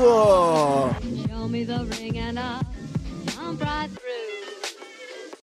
Abraço. Show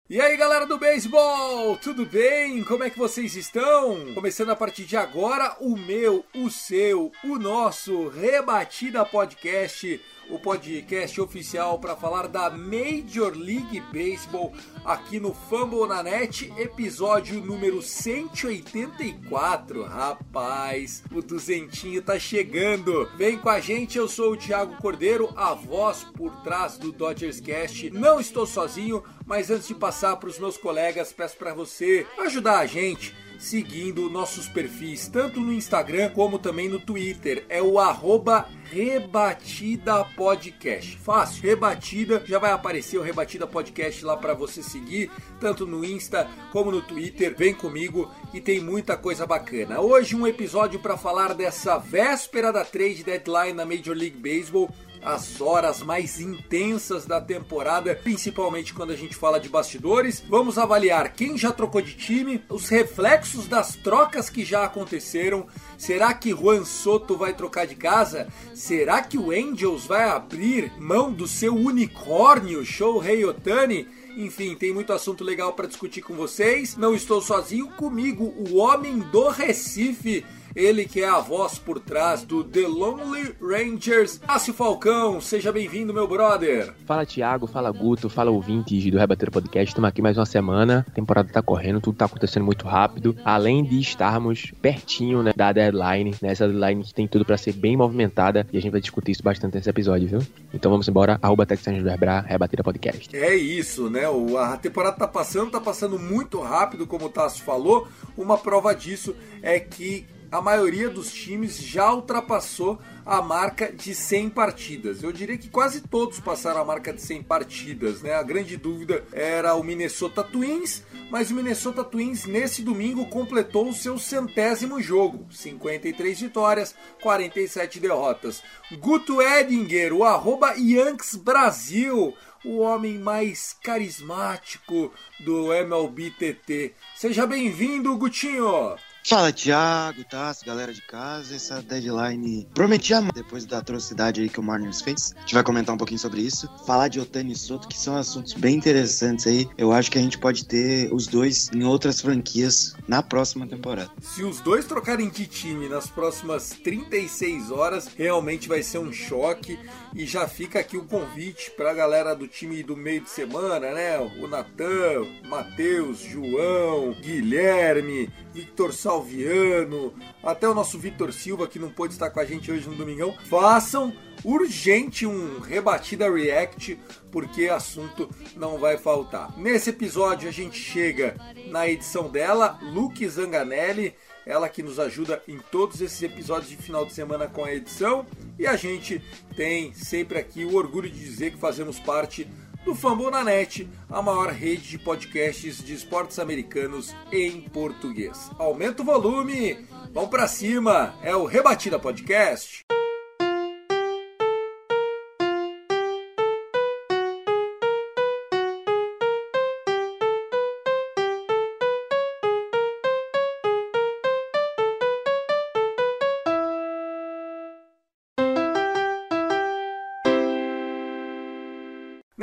E aí galera do beisebol, tudo bem? Como é que vocês estão? Começando a partir de agora o meu, o seu, o nosso Rebatida Podcast, o podcast oficial para falar da Major League Baseball aqui no Fumble na Net, episódio número 184. Rapaz, o duzentinho tá chegando. Vem com a gente, eu sou o Thiago Cordeiro, a voz por trás do Dodgers Cast. Não estou sozinho, mas antes de passar para os meus colegas, peço para você ajudar a gente seguindo nossos perfis, tanto no Instagram como também no Twitter. É o arroba Rebatida Podcast. Fácil, Rebatida, já vai aparecer o Rebatida Podcast lá para você seguir, tanto no Insta como no Twitter. Vem comigo e tem muita coisa bacana. Hoje um episódio para falar dessa véspera da trade deadline na Major League Baseball as horas mais intensas da temporada, principalmente quando a gente fala de bastidores. Vamos avaliar quem já trocou de time, os reflexos das trocas que já aconteceram. Será que Juan Soto vai trocar de casa? Será que o Angels vai abrir mão do seu unicórnio, Shohei Otani? Enfim, tem muito assunto legal para discutir com vocês. Não estou sozinho comigo, o homem do Recife. Ele que é a voz por trás do The Lonely Rangers. Cássio Falcão, seja bem-vindo, meu brother. Fala Thiago, fala Guto, fala ouvintes do Rebater Podcast. Estamos aqui mais uma semana. A temporada tá correndo, tudo tá acontecendo muito rápido. Além de estarmos pertinho né, da deadline, né, essa deadline que tem tudo para ser bem movimentada. E a gente vai discutir isso bastante nesse episódio, viu? Então vamos embora. Arroba Texans do Herbra, Rebater Podcast. É isso, né? O- A temporada tá passando, tá passando muito rápido, como o Tasso falou. Uma prova disso é que a maioria dos times já ultrapassou a marca de 100 partidas. Eu diria que quase todos passaram a marca de 100 partidas, né? A grande dúvida era o Minnesota Twins, mas o Minnesota Twins nesse domingo completou o seu centésimo jogo, 53 vitórias, 47 derrotas. Guto Edinger, o arroba Yanks Brasil, o homem mais carismático do MLB TT. Seja bem-vindo, Gutinho! Fala, Thiago, Tassi, galera de casa. Essa deadline prometia depois da atrocidade aí que o Marlins fez. A gente vai comentar um pouquinho sobre isso. Falar de Otani e Soto, que são assuntos bem interessantes aí. Eu acho que a gente pode ter os dois em outras franquias na próxima temporada. Se os dois trocarem de time nas próximas 36 horas, realmente vai ser um choque. E já fica aqui o convite para a galera do time do meio de semana, né? O Natan, Matheus, João, Guilherme, Victor Salviano, até o nosso Victor Silva, que não pôde estar com a gente hoje no Domingão. Façam urgente um rebatida react, porque assunto não vai faltar. Nesse episódio a gente chega na edição dela, Luke Zanganelli, ela que nos ajuda em todos esses episódios de final de semana com a edição, e a gente tem sempre aqui o orgulho de dizer que fazemos parte do Fambonanet, a maior rede de podcasts de esportes americanos em português. Aumenta o volume, vamos pra cima, é o Rebatida Podcast.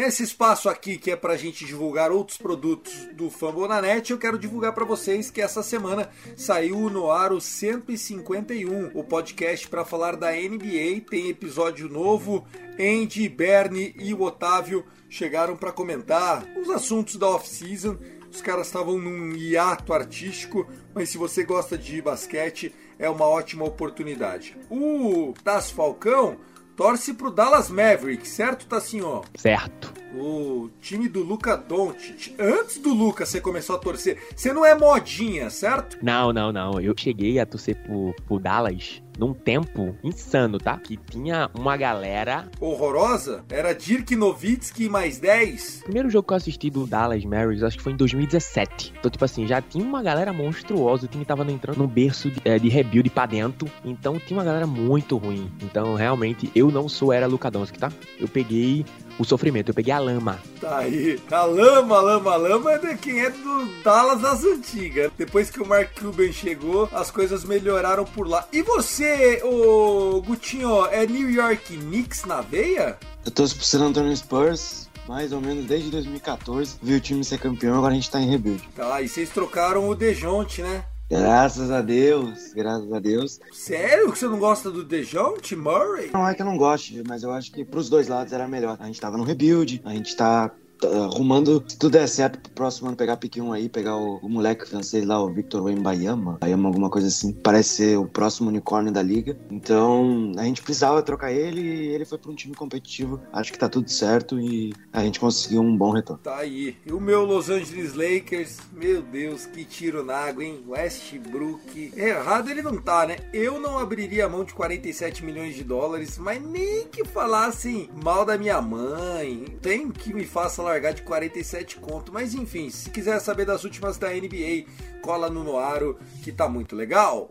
Nesse espaço aqui que é pra gente divulgar outros produtos do Fambonanet, eu quero divulgar para vocês que essa semana saiu no ar o 151, o podcast para falar da NBA, tem episódio novo. Andy, Bernie e o Otávio chegaram para comentar os assuntos da off-season. Os caras estavam num hiato artístico, mas se você gosta de basquete, é uma ótima oportunidade. O Das Falcão torce pro Dallas Mavericks, certo, Tassinho? Certo. O time do Luca Doncic. Antes do Luca você começou a torcer. Você não é modinha, certo? Não, não, não. Eu cheguei a torcer pro, pro Dallas num tempo insano, tá? Que tinha uma galera. Horrorosa? Era Dirk Nowitzki mais 10? O primeiro jogo que eu assisti do Dallas Mavericks, acho que foi em 2017. Então, tipo assim, já tinha uma galera monstruosa. O time tava entrando num berço de, é, de rebuild pra dentro. Então, tinha uma galera muito ruim. Então, realmente, eu não sou era Luka Doncic, tá? Eu peguei o sofrimento, eu peguei a lama. Tá aí. A lama, lama, lama é de quem é do Dallas das antigas. Depois que o Mark Cuban chegou, as coisas melhoraram por lá. E você, ô Gutinho, é New York Knicks na veia? Eu torço pro San Antonio Spurs, mais ou menos desde 2014. Vi o time ser campeão, agora a gente tá em rebuild. Tá, e vocês trocaram o Dejonte, né? Graças a Deus, graças a Deus. Sério que você não gosta do Dejounte Murray? Não é que eu não goste, mas eu acho que pros dois lados era melhor. A gente tava no rebuild, a gente tá tá arrumando, se tudo der certo, pro próximo ano pegar pique 1 aí, pegar o, o moleque francês lá, o Victor Wembanyama, Bayama, alguma coisa assim. Parece ser o próximo unicórnio da liga. Então, a gente precisava trocar ele e ele foi pra um time competitivo. Acho que tá tudo certo e a gente conseguiu um bom retorno. Tá aí. E o meu Los Angeles Lakers, meu Deus, que tiro na água, hein? Westbrook. Errado ele não tá, né? Eu não abriria a mão de 47 milhões de dólares, mas nem que falassem mal da minha mãe. Tem que me faça largar de 47 conto. Mas enfim, se quiser saber das últimas da NBA, cola no Noaro, que tá muito legal.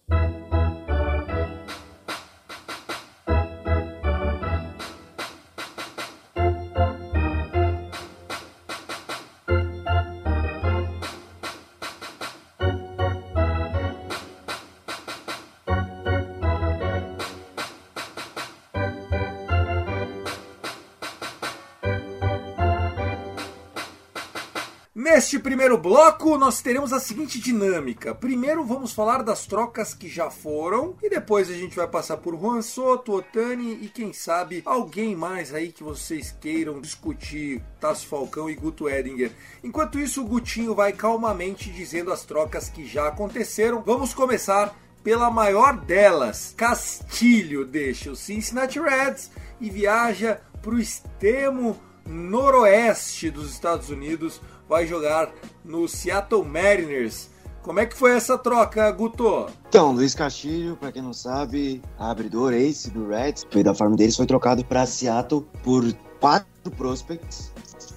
Neste primeiro bloco, nós teremos a seguinte dinâmica. Primeiro, vamos falar das trocas que já foram, e depois a gente vai passar por Juan Soto, Otani e quem sabe alguém mais aí que vocês queiram discutir, Tasso Falcão e Guto Edinger. Enquanto isso, o Gutinho vai calmamente dizendo as trocas que já aconteceram. Vamos começar pela maior delas. Castilho deixa o Cincinnati Reds e viaja para o extremo noroeste dos Estados Unidos vai jogar no Seattle Mariners. Como é que foi essa troca, Guto? Então, Luiz Castilho, pra quem não sabe, abridor ace do Reds, veio da farm deles, foi trocado para Seattle por quatro prospects.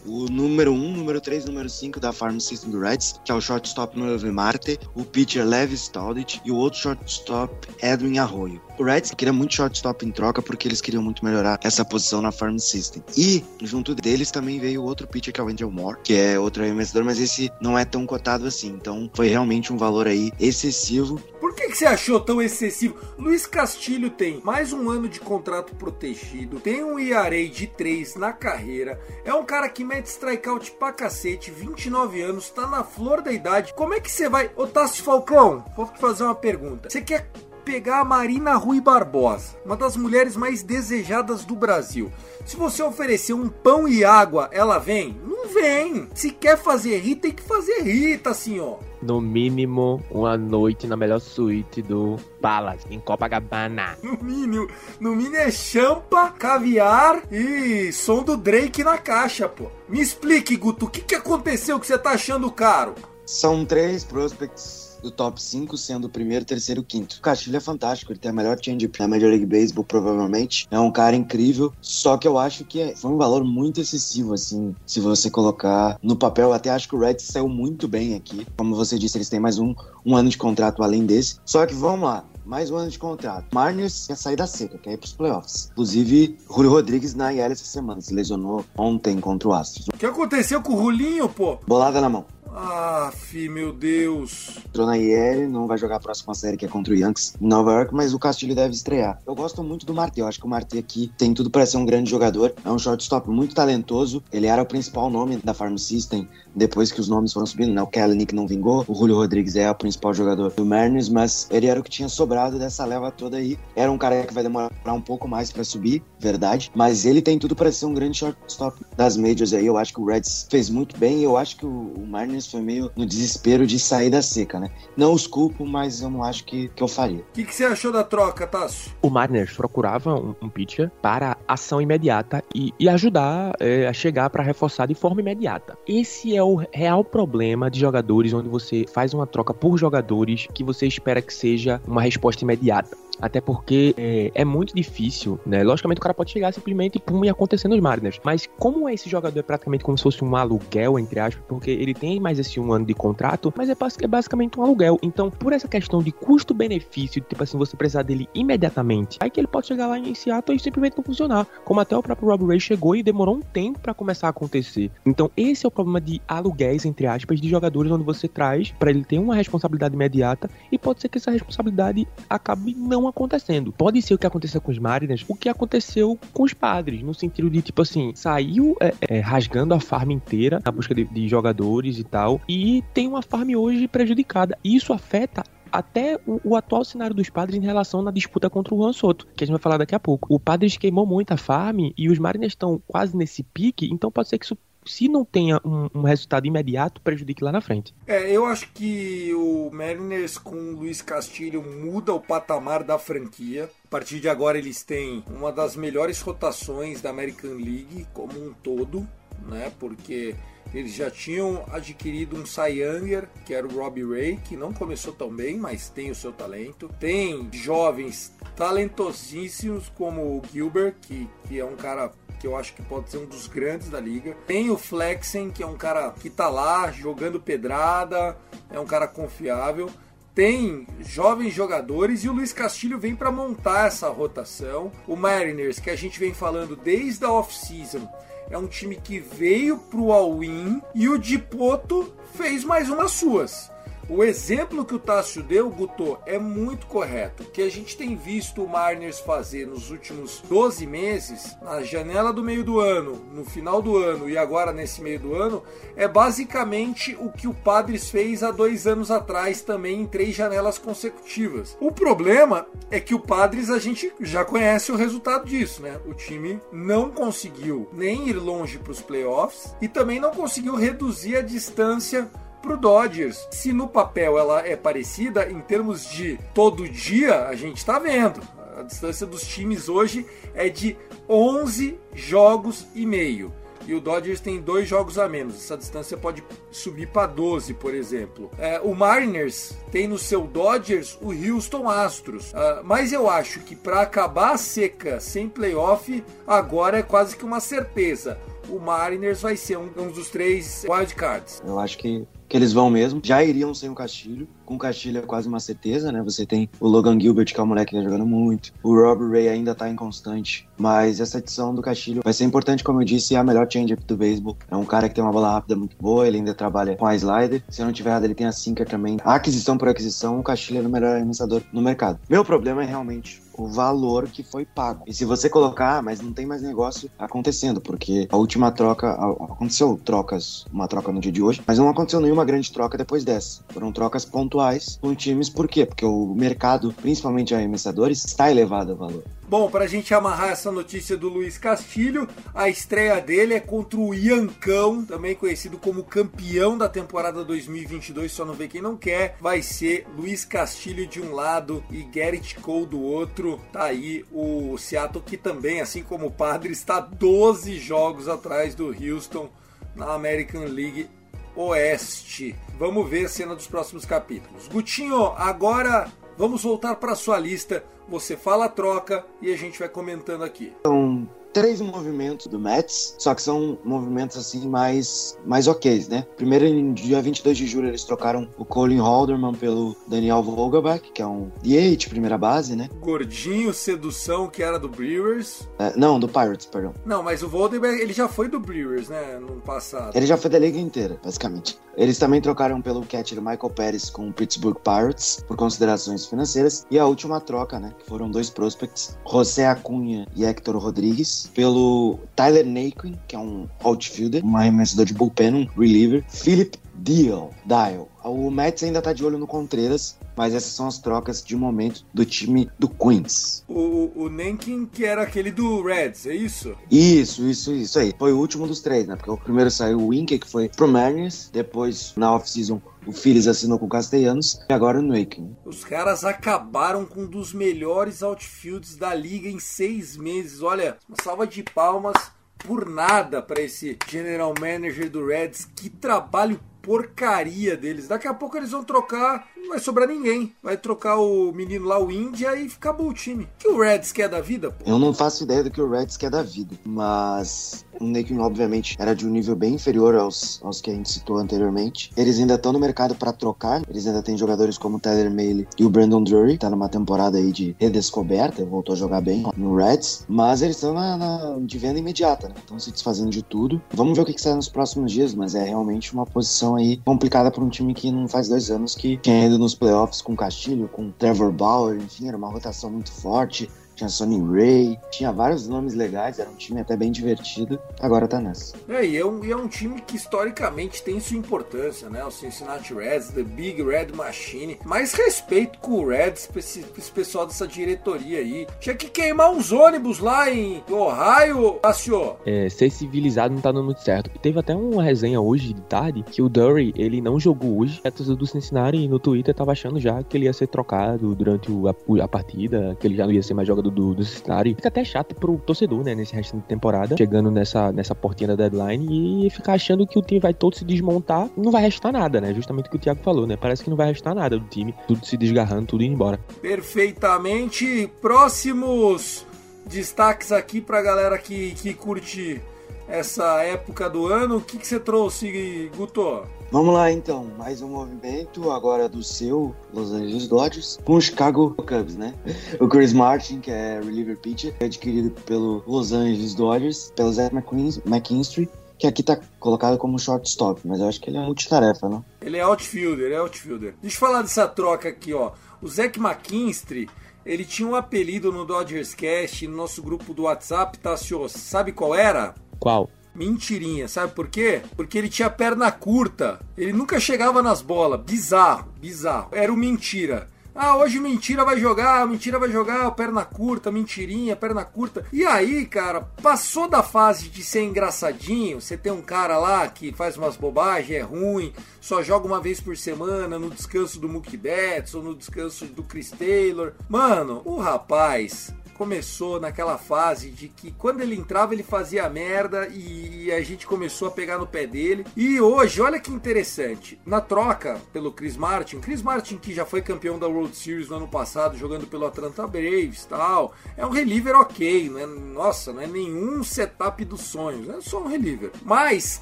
O número 1, um, número 3, número 5 da farm system do Reds, que é o shortstop Noel Marte, o pitcher Levi Staldich e o outro shortstop Edwin Arroyo. O Reds queria muito shortstop em troca porque eles queriam muito melhorar essa posição na farm system. E junto deles também veio outro pitcher que é o Angel Moore, que é outro arremessador, mas esse não é tão cotado assim. Então foi realmente um valor aí excessivo. Por que, que você achou tão excessivo? Luiz Castilho tem mais um ano de contrato protegido, tem um ERA de 3 na carreira, é um cara que mete strikeout pra cacete, 29 anos, tá na flor da idade. Como é que você vai. Tassi Falcão, vou te fazer uma pergunta. Você quer pegar a Marina Rui Barbosa, uma das mulheres mais desejadas do Brasil. Se você oferecer um pão e água, ela vem? Não vem. Se quer fazer rir, tem que fazer rir, tá assim, ó. No mínimo, uma noite na melhor suíte do Palace, em Copacabana. No mínimo, no mínimo é champa, caviar e som do Drake na caixa, pô. Me explique, Guto, o que, que aconteceu que você tá achando caro? São três prospects do top 5, sendo o primeiro, terceiro quinto. O Castilho é fantástico, ele tem a melhor change na Major League Baseball, provavelmente. É um cara incrível, só que eu acho que é, foi um valor muito excessivo, assim, se você colocar no papel. Eu até acho que o Reds saiu muito bem aqui. Como você disse, eles têm mais um, um ano de contrato além desse. Só que vamos lá, mais um ano de contrato. Marnes quer sair da seca, quer ir pros playoffs. Inclusive, Julio Rodrigues na IL essa semana, se lesionou ontem contra o Astros. O que aconteceu com o Rulinho, pô? Bolada na mão. Ah, fi, meu Deus. Entrou na IL, não vai jogar a próxima série que é contra o Yankees em Nova York, mas o Castilho deve estrear. Eu gosto muito do Marte, eu acho que o Marte aqui tem tudo para ser um grande jogador. É um shortstop muito talentoso, ele era o principal nome da Farm System depois que os nomes foram subindo, né? O Kellenick não vingou, o Julio Rodrigues é o principal jogador do Mariners, mas ele era o que tinha sobrado dessa leva toda aí. Era um cara que vai demorar um pouco mais para subir, verdade, mas ele tem tudo para ser um grande shortstop das majors aí. Eu acho que o Reds fez muito bem eu acho que o Mariners Mariners foi meio no desespero de sair da seca, né? Não os culpo, mas eu não acho que, que eu faria. O que, que você achou da troca, Tasso? O Mariners procurava um, um pitcher para ação imediata e, e ajudar é, a chegar para reforçar de forma imediata. Esse é o real problema de jogadores onde você faz uma troca por jogadores que você espera que seja uma resposta imediata. Até porque é, é, muito difícil, né? Logicamente o cara pode chegar simplesmente pum, e acontecer nos Mariners. Mas como esse jogador é praticamente como se fosse um aluguel, entre aspas, porque ele tem mais esse um ano de contrato, mas é, é basicamente um aluguel. Então, por essa questão de custo-benefício, tipo assim, você precisar dele imediatamente, aí que ele pode chegar lá em Seattle e simplesmente não funcionar. Como até o próprio Rob Ray chegou e demorou um tempo para começar a acontecer. Então, esse é o problema de aluguéis, entre aspas, de jogadores onde você traz para ele ter uma responsabilidade imediata e pode ser que essa responsabilidade acabe não acontecendo. Pode ser o que aconteceu com os Mariners, o que aconteceu com os padres, no sentido de, tipo assim, saiu é, é, rasgando a farm inteira na busca de, de jogadores e tal, e tem uma farm hoje prejudicada. E isso afeta até o, o, atual cenário dos padres em relação na disputa contra o Juan Soto, que a gente vai falar daqui a pouco. O Padres queimou muito a farm e os Mariners estão quase nesse pique, então pode ser que isso se não tenha um, um, resultado imediato, prejudique lá na frente. É, eu acho que o Mariners com o Luiz Castilho muda o patamar da franquia. A partir de agora eles têm uma das melhores rotações da American League como um todo, né? Porque eles já tinham adquirido um Cy Younger, que era o Robbie Ray, que não começou tão bem, mas tem o seu talento. Tem jovens talentosíssimos como o Gilbert, que, que é um cara que eu acho que pode ser um dos grandes da liga. Tem o Flexen, que é um cara que tá lá jogando pedrada, é um cara confiável. Tem jovens jogadores e o Luiz Castilho vem para montar essa rotação. O Mariners, que a gente vem falando desde a off-season, é um time que veio pro all-in e o Dipoto fez mais umas suas. O exemplo que o Tássio deu, Guto, é muito correto. O que a gente tem visto o Mariners fazer nos últimos 12 meses, na janela do meio do ano, no final do ano e agora nesse meio do ano, é basicamente o que o Padres fez há dois anos atrás também em três janelas consecutivas. O problema é que o Padres a gente já conhece o resultado disso, né? O time não conseguiu nem ir longe para os playoffs e também não conseguiu reduzir a distância pro Dodgers. Se no papel ela é parecida, em termos de todo dia, a gente está vendo. A distância dos times hoje é de 11 jogos e meio. E o Dodgers tem dois jogos a menos. Essa distância pode subir para 12, por exemplo. É, o Mariners tem no seu Dodgers o Houston Astros. Uh, mas eu acho que para acabar a seca sem playoff, agora é quase que uma certeza. O Mariners vai ser um, um dos três wildcards. Eu acho que que eles vão mesmo. Já iriam sem o Castilho. Com o Castilho é quase uma certeza, né? Você tem o Logan Gilbert, que é um moleque que tá jogando muito. O Rob Ray ainda tá inconstante. Mas essa edição do Castilho vai ser importante, como eu disse, é a melhor change-up do beisebol. É um cara que tem uma bola rápida muito boa, ele ainda trabalha com a slider. Se eu não tiver errado, ele tem a sinker também. A aquisição por aquisição, o Castilho é o melhor arremessador no mercado. Meu problema é realmente o valor que foi pago. E se você colocar, mas não tem mais negócio acontecendo, porque a última troca, aconteceu trocas, uma troca no dia de hoje, mas não aconteceu nenhuma grande troca depois dessa. Foram trocas pontuais com times, por quê? Porque o mercado, principalmente arremessadores, está elevado a valor. Bom, para a gente amarrar essa notícia do Luiz Castilho, a estreia dele é contra o Iancão, também conhecido como campeão da temporada 2022, só não vê quem não quer. Vai ser Luiz Castilho de um lado e Garrett Cole do outro. Tá aí o Seattle que também, assim como o Padre, está 12 jogos atrás do Houston na American League Oeste. Vamos ver a cena dos próximos capítulos. Gutinho, agora vamos voltar para sua lista você fala a troca e a gente vai comentando aqui. Então, três movimentos do Mets, só que são movimentos assim mais, mais ok, né? Primeiro, em dia 22 de julho, eles trocaram o Colin Halderman pelo Daniel Vogelbach, que é um DH, primeira base, né? Gordinho, sedução, que era do Brewers. É, não, do Pirates, perdão. Não, mas o Vogelbach, ele já foi do Brewers, né, no passado. Ele já foi da liga inteira, basicamente. Eles também trocaram pelo catcher Michael Pérez com o Pittsburgh Pirates por considerações financeiras. E a última troca, né, que foram dois prospects, José Acunha e Hector Rodrigues, pelo Tyler Naquin, que é um outfielder, um arremessador de bullpen, um reliever, Philip Deal, Dial. O Mets ainda tá de olho no Contreras, Mas essas são as trocas de momento do time do Queens. O, o Nenkin, que era aquele do Reds, é isso? Isso, isso, isso aí. Foi o último dos três, né? Porque o primeiro saiu o Winker, que foi pro Mariners. Depois, na off-season, o Phillies assinou com o Castellanos. E agora o Nuakin. Os caras acabaram com um dos melhores outfields da liga em seis meses. Olha, uma salva de palmas por nada para esse general manager do Reds. Que trabalho porcaria deles. Daqui a pouco eles vão trocar, não vai sobrar ninguém. Vai trocar o menino lá, o Índia, e acabou o time. que o Reds quer da vida, pô? Eu não faço ideia do que o Reds quer da vida, mas o Nakin, obviamente, era de um nível bem inferior aos, aos que a gente citou anteriormente. Eles ainda estão no mercado para trocar. Eles ainda têm jogadores como o Tyler Maley e o Brandon Drury. Tá numa temporada aí de redescoberta. Voltou a jogar bem no Reds. Mas eles estão na, na, de venda imediata, né? Estão se desfazendo de tudo. Vamos ver o que, que sai nos próximos dias, mas é realmente uma posição aí complicada para um time que não faz dois anos que tinha nos playoffs com Castilho, com Trevor Bauer. Enfim, era uma rotação muito forte tinha Sonny Ray, tinha vários nomes legais, era um time até bem divertido, agora tá nessa. É, e é um, e é um time que historicamente tem sua importância, né? O Cincinnati Reds, The Big Red Machine. Mais respeito com o Reds, pra esse, pra esse pessoal dessa diretoria aí. Tinha que queimar uns ônibus lá em Ohio, Tassio. É, ser civilizado não tá dando muito certo. Teve até uma resenha hoje de tarde que o Dury, ele não jogou hoje. Torcida do Cincinnati no Twitter tava achando já que ele ia ser trocado durante o, a, a partida, que ele já não ia ser mais jogador do, do, do Cincinnati. Fica até chato pro torcedor, né, nesse resto de temporada, chegando nessa, nessa portinha da deadline e ficar achando que o time vai todo se desmontar, não vai restar nada, né? Justamente o que o Thiago falou, né? Parece que não vai restar nada do time, tudo se desgarrando, tudo indo embora. Perfeitamente. Próximos destaques aqui pra galera que, que curte essa época do ano. O que, que você trouxe, Guto? Vamos lá então, mais um movimento agora do seu Los Angeles Dodgers com o Chicago Cubs, né? O Chris Martin, que é reliever pitcher, é adquirido pelo Los Angeles Dodgers, pelo Zach McKinstry, que aqui tá colocado como shortstop, mas eu acho que ele é multitarefa, não? Ele é outfielder, ele é outfielder. Deixa eu falar dessa troca aqui, ó. O Zach McKinstry, ele tinha um apelido no Dodgers Cast, no nosso grupo do WhatsApp, tá, senhor? Sabe qual era? Qual? Mentirinha, sabe por quê? Porque ele tinha perna curta. Ele nunca chegava nas bolas. Bizarro, bizarro. Era o mentira. Ah, hoje mentira vai jogar, mentira vai jogar, perna curta, mentirinha, perna curta. E aí, cara, passou da fase de ser engraçadinho, você tem um cara lá que faz umas bobagens, é ruim, só joga uma vez por semana no descanso do Mookie Betts ou no descanso do Chris Taylor. Mano, o rapaz começou naquela fase de que quando ele entrava ele fazia merda e a gente começou a pegar no pé dele. E hoje, olha que interessante, na troca pelo Chris Martin, Chris Martin que já foi campeão da World Series no ano passado jogando pelo Atlanta Braves, tal, é um reliever ok, não é, nossa, não é nenhum setup dos sonhos, é só um reliever. Mas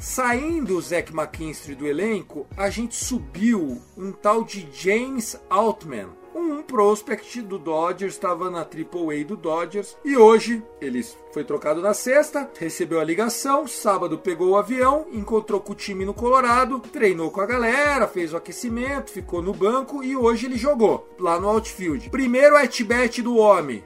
saindo o Zach McKinstry do elenco, a gente subiu um tal de James Altman um prospect do Dodgers, estava na AAA do Dodgers e hoje ele foi trocado na sexta, recebeu a ligação, sábado pegou o avião, encontrou com o time no Colorado, treinou com a galera, fez o aquecimento, ficou no banco e hoje ele jogou lá no outfield. Primeiro at-bat do homem,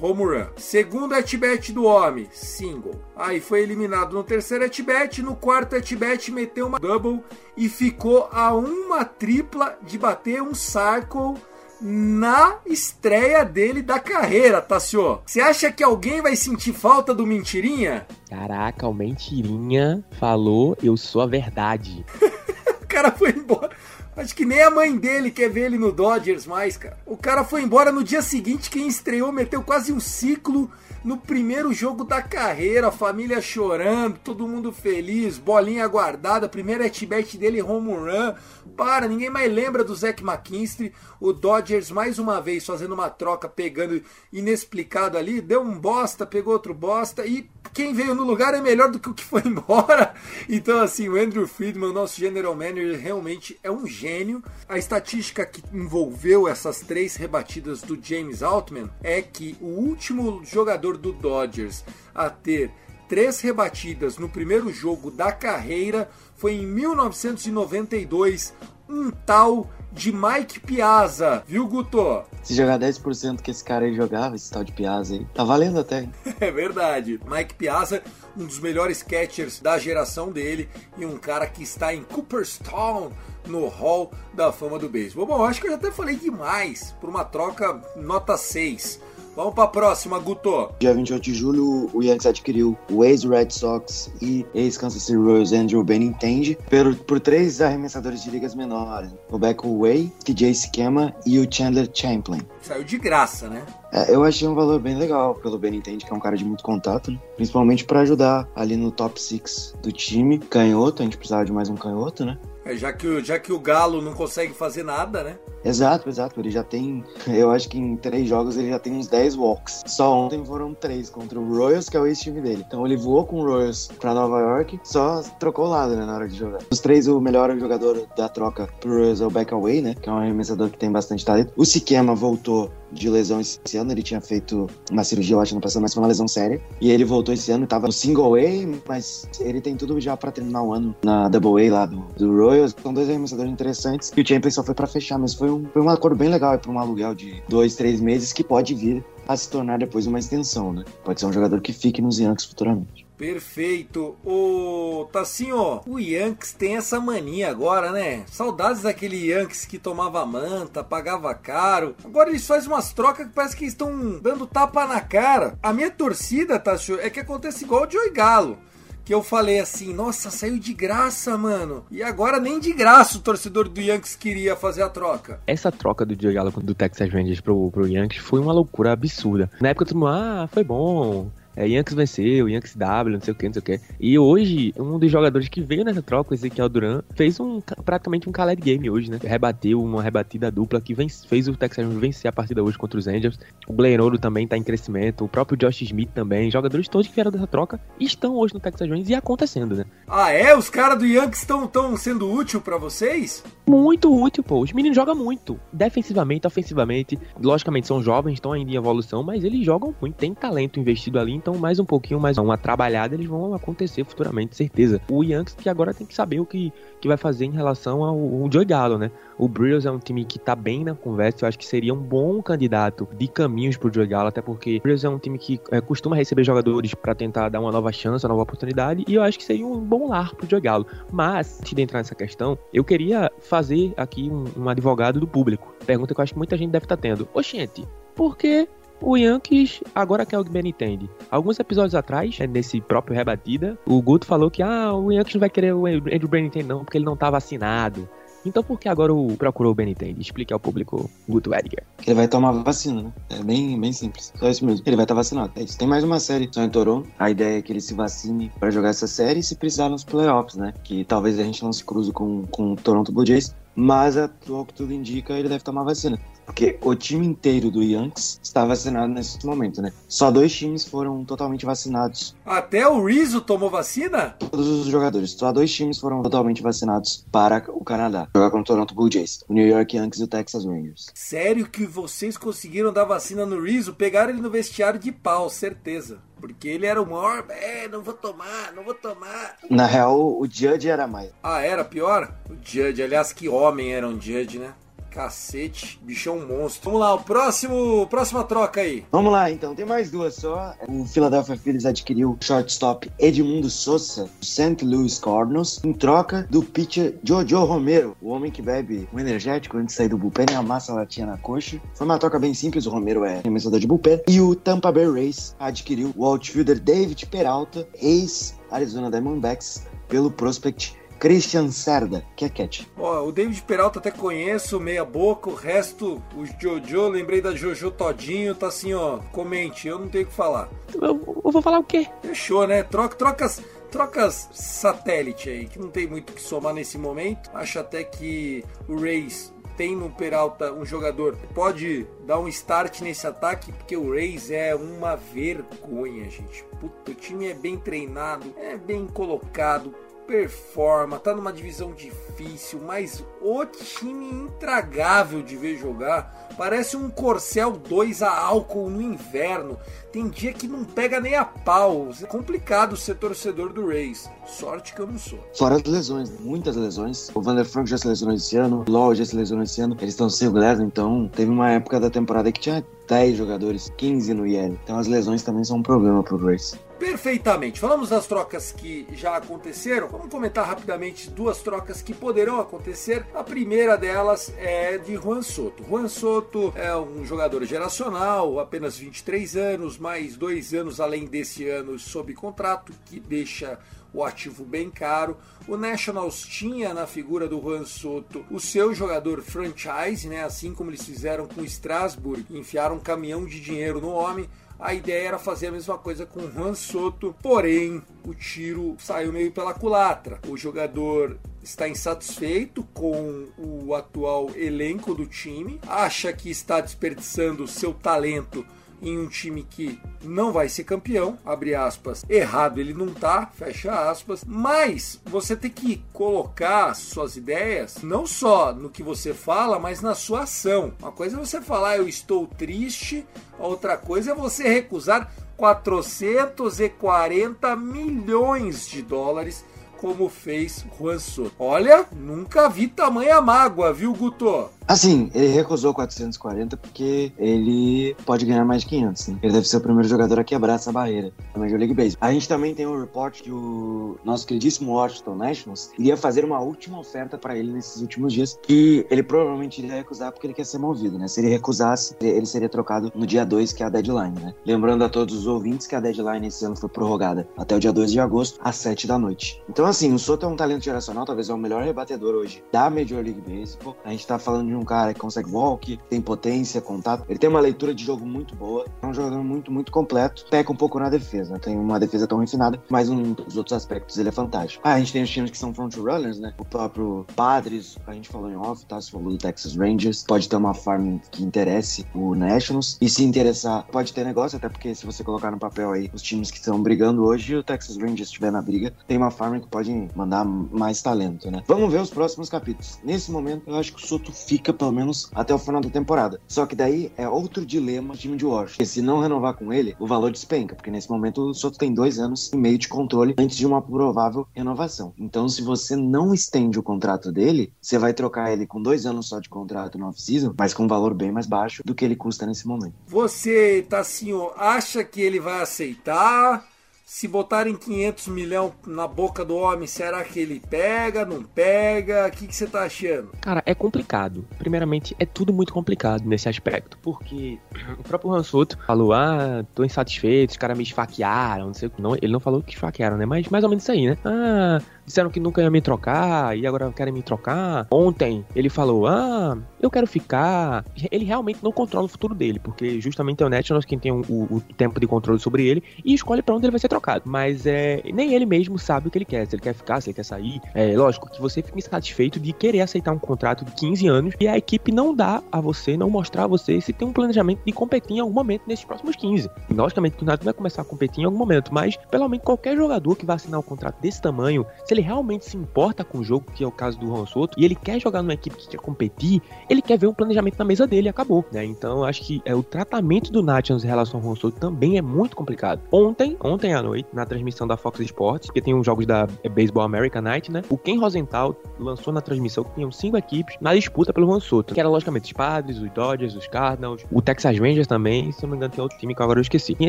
home run. Segundo at-bat do homem, single. Aí foi eliminado no terceiro at-bat, no quarto at-bat meteu uma double e ficou a uma tripla de bater um circle na estreia dele da carreira, Tassio. Você acha que alguém vai sentir falta do Mentirinha? Caraca, o Mentirinha falou: Eu sou a verdade. o cara foi embora. Acho que nem a mãe dele quer ver ele no Dodgers mais, cara. O cara foi embora no dia seguinte, quem estreou meteu quase um ciclo no primeiro jogo da carreira, família chorando, todo mundo feliz, bolinha guardada, primeiro at-bat dele, home run. Para, ninguém mais lembra do Zach McKinstry. O Dodgers mais uma vez fazendo uma troca, pegando inexplicado ali, deu um bosta, pegou outro bosta e quem veio no lugar é melhor do que o que foi embora. Então, assim, o Andrew Friedman, nosso general manager, realmente é um gênio. A estatística que envolveu essas três rebatidas do James Altman é que o último jogador do Dodgers a ter três rebatidas no primeiro jogo da carreira foi em 1992, um tal de Mike Piazza, viu, Guto? Se jogar 10% que esse cara aí jogava, esse tal de Piazza aí, tá valendo até. É verdade. Mike Piazza, um dos melhores catchers da geração dele e um cara que está em Cooperstown no Hall da Fama do Beisebol. Bom, acho que eu já até falei demais por uma troca nota 6. Vamos para a próxima, Guto. Dia 28 de julho, o Yankees adquiriu o ex-Red Sox e ex-Kansas City Royals Andrew Benintendi por, por três arremessadores de ligas menores. O Beck Way, TJ Schema e o Chandler Champlin. Saiu de graça, né? É, eu achei um valor bem legal pelo Benintendi, que é um cara de muito contato, né? principalmente para ajudar ali no top 6 do time. Canhoto, a gente precisava de mais um canhoto, né? É, já, que, já que o Galo não consegue fazer nada, né? Exato, exato. Ele já tem, eu acho que em três jogos ele já tem uns 10 walks. Só ontem foram três contra o Royals, que é o ex-time dele. Então ele voou com o Royals pra Nova York, só trocou o lado, né, na hora de jogar. Os três, o melhor jogador da troca pro Royals é o Backaway, né, que é um arremessador que tem bastante talento. O Siquema voltou de lesão esse ano, ele tinha feito uma cirurgia, eu acho, no passado, mas foi uma lesão séria. E ele voltou esse ano, tava no single A, mas ele tem tudo já pra terminar o ano na double A lá do, do Royals. São dois arremessadores interessantes. E o Champions só foi pra fechar, mas foi um, foi um acordo bem legal aí pra um aluguel de dois, três meses que pode vir a se tornar depois uma extensão, né? Pode ser um jogador que fique nos Yankees futuramente. Perfeito. Ô, Tassinho, o Yankees tem essa mania agora, né? Saudades daquele Yankees que tomava manta, pagava caro. Agora eles fazem umas trocas que parece que estão dando tapa na cara. A minha torcida, Tassio, é que acontece igual o Joey Galo. Que eu falei assim, nossa, saiu de graça, mano. E agora nem de graça o torcedor do Yankees queria fazer a troca. Essa troca do Gallo do Texas Rangers pro, pro Yankees foi uma loucura absurda. Na época todo mundo, ah, foi bom. É, Yankees venceu, Yankees W, não sei o que, não sei o que. E hoje, um dos jogadores que veio nessa troca, o Ezequiel Duran, fez um, praticamente um Khaled Game hoje, né? Rebateu uma rebatida dupla que vence- fez o Texas vencer a partida hoje contra os Angels. O Glenoro também tá em crescimento, o próprio Josh Smith também. Jogadores todos que vieram dessa troca estão hoje no Texas Rangers e acontecendo, né? Ah, é? Os caras do Yankees estão tão sendo útil pra vocês? Muito útil, pô. Os meninos jogam muito. Defensivamente, ofensivamente. Logicamente, são jovens, estão ainda em evolução, mas eles jogam muito. Tem talento investido ali, então mais um pouquinho, mais uma trabalhada, eles vão acontecer futuramente, certeza. O Yankees que agora tem que saber o que, que vai fazer em relação ao, ao Joey Gallo, né? O Brewers é um time que tá bem na conversa, eu acho que seria um bom candidato de caminhos pro Joey Gallo, até porque o Brewers é um time que é, costuma receber jogadores pra tentar dar uma nova chance, uma nova oportunidade, e eu acho que seria um bom lar pro Joey Gallo. Mas, antes de entrar nessa questão, eu queria fazer aqui um, um advogado do público. Pergunta que eu acho que muita gente deve estar tendo. Oxente, por que o Yankees agora quer o Benintendi? Alguns episódios atrás, é, nesse próprio Rebatida, o Guto falou que ah, o Yankees não vai querer o Andrew Benintendi não, porque ele não tá vacinado. Então por que agora o procurou o Benintendi? Explique ao público, Guto Edgar. Ele vai tomar vacina, né? É bem, bem simples. Só isso mesmo. Ele vai estar vacinado. É isso. Tem mais uma série só em Toronto. A ideia é que ele se vacine pra jogar essa série e se precisar nos playoffs, né? Que talvez a gente não se cruze com, com o Toronto Blue Jays. Mas, é, ao que tudo indica, ele deve tomar vacina. Porque o time inteiro do Yankees está vacinado nesse momento, né? Só dois times foram totalmente vacinados. Até o Rizzo tomou vacina? Todos os jogadores. Só dois times foram totalmente vacinados para o Canadá. Jogar contra o Toronto Blue Jays. O New York Yankees e o Texas Rangers. Sério que vocês conseguiram dar vacina no Rizzo? Pegaram ele no vestiário de pau, certeza. Porque ele era o maior. É, não vou tomar, não vou tomar. Na real, o Judge era mais. Ah, era pior? O Judge, aliás, que homem era um Judge, né? Cacete, bichão monstro. Vamos lá, o próximo, próxima troca aí. Vamos lá, então. Tem mais duas só. O Philadelphia Phillies adquiriu o shortstop Edmundo Sosa, do St. Louis Cardinals, em troca do pitcher Jojo Romero, o homem que bebe um energético antes de sair do bullpen e amassa a latinha na coxa. Foi uma troca bem simples, o Romero é arremessador de bullpen. E o Tampa Bay Rays adquiriu o outfielder David Peralta, ex-Arizona Diamondbacks, pelo prospect Christian Serda, que é catch. Ó, o David Peralta até conheço, meia boca, o resto, o Jojo, lembrei da Jojo Todinho, tá assim, ó, comente, eu não tenho o que falar. Eu, eu vou falar o quê? Fechou, né? Troca, trocas, trocas satélite aí, que não tem muito o que somar nesse momento. Acho até que o Rays tem no Peralta um jogador que pode dar um start nesse ataque, porque o Rays é uma vergonha, gente. Puta, o time é bem treinado, é bem colocado, performa, tá numa divisão difícil, mas o time intragável de ver jogar. Parece um Corcel 2 a álcool no inverno. Tem dia que não pega nem a pau. É complicado ser torcedor do Rays. Sorte que eu não sou. Fora as lesões, né? muitas lesões. O Vander Frank já se lesionou esse ano, o Law já se lesionou esse ano. Eles estão sem o Glasnow, então teve uma época da temporada que tinha 10 jogadores, 15 no IL. Então as lesões também são um problema pro Rays. Perfeitamente. Falamos das trocas que já aconteceram. Vamos comentar rapidamente duas trocas que poderão acontecer. A primeira delas é de Juan Soto. Juan Soto é um jogador geracional, apenas 23 anos, mais dois anos além desse ano sob contrato, que deixa o ativo bem caro. O Nationals tinha na figura do Juan Soto o seu jogador franchise, né? assim como eles fizeram com o Strasbourg, enfiaram um caminhão de dinheiro no homem a ideia era fazer a mesma coisa com o Han Soto, porém o tiro saiu meio pela culatra. O jogador está insatisfeito com o atual elenco do time, acha que está desperdiçando seu talento em um time que não vai ser campeão, abre aspas, errado ele não tá, fecha aspas, mas você tem que colocar suas ideias não só no que você fala, mas na sua ação. Uma coisa é você falar eu estou triste, outra coisa é você recusar 440 milhões de dólares como fez Juan Soto. Olha, nunca vi tamanha mágoa, viu, Guto? Assim, ele recusou 440 porque ele pode ganhar mais de 500, né? Ele deve ser o primeiro jogador a quebrar essa barreira da Major League Baseball. A gente também tem um report que o nosso queridíssimo Washington Nationals iria fazer uma última oferta para ele nesses últimos dias, que ele provavelmente iria recusar porque ele quer ser movido, né? Se ele recusasse, ele seria trocado no dia 2, que é a deadline, né? Lembrando a todos os ouvintes que a deadline esse ano foi prorrogada até o dia 2 de agosto, às 7 da noite. Então, assim, o Soto é um talento geracional, talvez é o melhor rebatedor hoje da Major League Baseball. A gente tá falando de um cara que consegue walk, tem potência, contato. Ele tem uma leitura de jogo muito boa. É um jogador muito, muito completo. Peca um pouco na defesa. Tem uma defesa tão refinada, mas um dos outros aspectos ele é fantástico. Ah, a gente tem os times que são front runners, né? O próprio Padres, a gente falou em off, tá? Se falou do Texas Rangers. Pode ter uma farm que interesse o Nationals. E se interessar, pode ter negócio, até porque se você colocar no papel aí os times que estão brigando hoje, o Texas Rangers estiver na briga, tem uma farm que pode mandar mais talento, né? Vamos ver os próximos capítulos. Nesse momento, eu acho que o Soto fica pelo menos menos até o final da temporada. Só que daí é outro dilema do time de Washington. se não renovar com ele, o valor despenca, porque nesse momento o Soto tem dois anos e meio de controle antes de uma provável renovação. Então, se você não estende o contrato dele, você vai trocar ele com dois anos só de contrato no off-season, mas com um valor bem mais baixo do que ele custa nesse momento. Você, Tassinho, acha que ele vai aceitar? Se botarem 500 milhões na boca do homem, será que ele pega, não pega? O que, você tá achando? Cara, é complicado. Primeiramente, é tudo muito complicado nesse aspecto. Porque o próprio Ransoto falou: ah, tô insatisfeito, os caras me esfaquearam, não sei o que. Não, ele não falou que esfaquearam, né? Mas mais ou menos isso aí, né? Ah, disseram que nunca ia me trocar e agora querem me trocar. Ontem ele falou: Ah, eu quero ficar. Ele realmente não controla o futuro dele, porque justamente é o Nationals quem tem o, o, o tempo de controle sobre ele e escolhe para onde ele vai ser trocado. Mas é, nem ele mesmo sabe o que ele quer, se ele quer ficar, se ele quer sair. É lógico que você fica insatisfeito de querer aceitar um contrato de 15 anos e a equipe não dá a você, não mostrar a você se tem um planejamento de competir em algum momento nesses próximos 15. E, logicamente o Nato vai começar a competir em algum momento, mas pelo menos qualquer jogador que vai assinar um contrato desse tamanho, se ele realmente se importa com o jogo, que é o caso do Juan Soto, e ele quer jogar numa equipe que quer competir, ele quer ver um planejamento na mesa dele acabou, né? Então acho que é, o tratamento do Nations em relação ao Juan Soto também é muito complicado. Ontem, ontem à noite, na transmissão da Fox Sports, que tem os jogos da é, Baseball America Night, né? O Ken Rosenthal lançou na transmissão que tinham cinco equipes na disputa pelo Juan Soto, que era logicamente os Padres, os Dodgers, os Cardinals, o Texas Rangers também, se não me engano tem outro time que agora eu esqueci. Tinha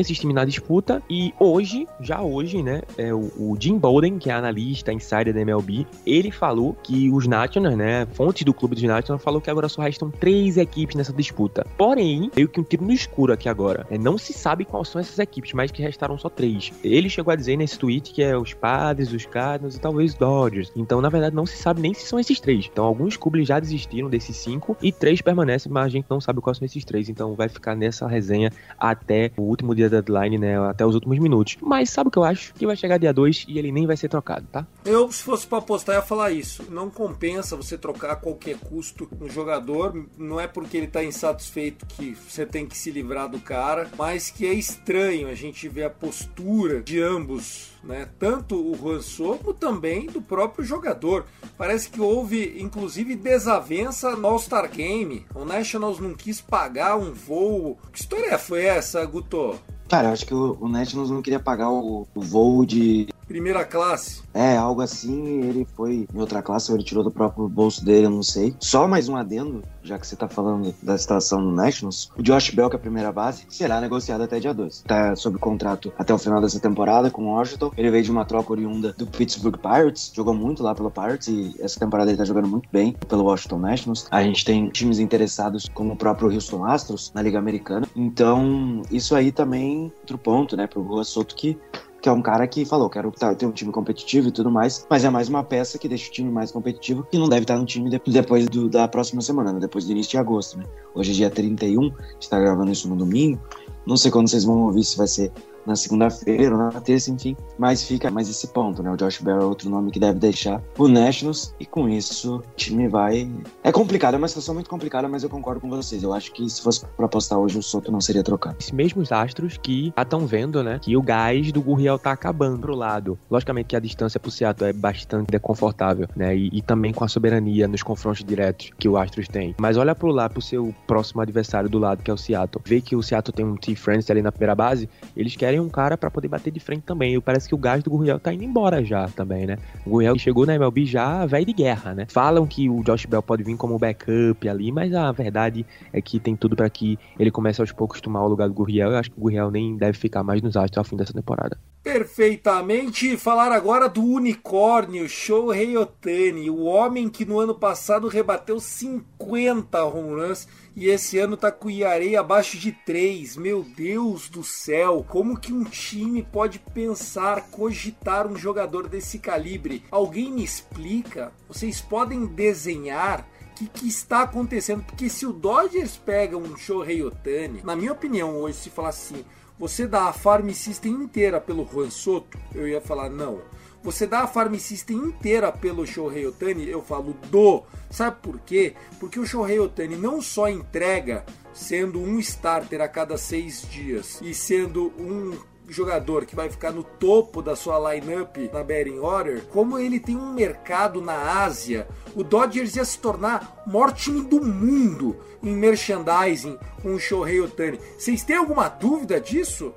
esses times na disputa e hoje, já hoje, né, é o, o Jim Bowden, que é analista, insider da MLB, ele falou que os Nationals, né, fontes do clube dos Nationals, falou que agora só restam três equipes nessa disputa. Porém, meio que um tiro no escuro aqui agora. É, não se sabe quais são essas equipes, mas que restaram só três. Ele chegou a dizer nesse tweet que é os Padres, os Cardinals e talvez Dodgers. Então, na verdade, não se sabe nem se são esses três. Então, alguns clubes já desistiram desses cinco e três permanecem, mas a gente não sabe quais são esses três. Então, vai ficar nessa resenha até o último dia da deadline, né, até os últimos minutos. Mas sabe o que eu acho? Que vai chegar dia 2 e ele nem vai ser trocado, tá? Eu, se fosse para apostar, ia falar isso. Não compensa você trocar a qualquer custo um jogador. Não é porque ele tá insatisfeito que você tem que se livrar do cara, mas que é estranho a gente ver a postura de ambos né? Tanto o Soto como também do próprio jogador. Parece que houve, inclusive, desavença no All-Star Game. O Nationals não quis pagar um voo. Que história foi essa, Guto? Cara, acho que o, o Nationals não queria pagar o voo de primeira classe. É, algo assim, ele foi em outra classe, ou ele tirou do próprio bolso dele, eu não sei. Só mais um adendo, já que você tá falando da situação no Nationals, o Josh Bell, que é a primeira base, será negociado até dia 2. Tá sob contrato até o final dessa temporada com o Washington. Ele veio de uma troca oriunda do Pittsburgh Pirates, jogou muito lá pelo Pirates e essa temporada ele tá jogando muito bem pelo Washington Nationals. A gente tem times interessados como o próprio Houston Astros na Liga Americana. Então, isso aí também outro ponto, né, pro Rua Soto que que é um cara que falou, quero ter um time competitivo e tudo mais, mas é mais uma peça que deixa o time mais competitivo e não deve estar no time depois do, da próxima semana, né? depois do início de agosto, né? Hoje é dia 31, a gente tá gravando isso no domingo, não sei quando vocês vão ouvir, se vai ser na segunda-feira ou na terça, enfim. Mas fica mais esse ponto, né? O Josh Bell é outro nome que deve deixar o Nationals e com isso o time vai. É complicado, é uma situação muito complicada, mas eu concordo com vocês. Eu acho que se fosse pra apostar hoje, o Soto não seria trocado. Esses mesmos astros que já estão vendo, né? Que o gás do Gurriel tá acabando pro lado. Logicamente que a distância pro Seattle é bastante desconfortável, né? E, e também com a soberania nos confrontos diretos que o Astros tem. Mas olha pro lá, pro seu próximo adversário do lado, que é o Seattle. Vê que o Seattle tem um T-France ali na primeira base, eles querem um cara para poder bater de frente também. E parece que o gás do Gurriel tá indo embora já também, né? O Gurriel chegou na MLB já velho de guerra, né? Falam que o Josh Bell pode vir como backup ali, mas a verdade é que tem tudo para que ele comece aos poucos tomar o lugar do Gurriel. Eu acho que o Gurriel nem deve ficar mais nos Astros ao fim dessa temporada. Perfeitamente. Falar agora do unicórnio Shohei Otani, o homem que no ano passado rebateu 50 home runs e esse ano tá com Iarei abaixo de 3. Meu Deus do céu, como que um time pode pensar, cogitar um jogador desse calibre? Alguém me explica? Vocês podem desenhar o que, que, está acontecendo? Porque se o Dodgers pega um Shohei Otani, na minha opinião hoje, se falar assim, você dá a Farm System inteira pelo Juan Soto, eu ia falar não. Você dá a Farm System inteira pelo Shohei Otani, eu falo do. Sabe por quê? Porque o Shohei Otani não só entrega sendo um starter a cada seis dias e sendo um jogador que vai ficar no topo da sua lineup na betting order, como ele tem um mercado na Ásia, o Dodgers ia se tornar time do mundo em merchandising com o Shohei Otani. Vocês têm alguma dúvida disso?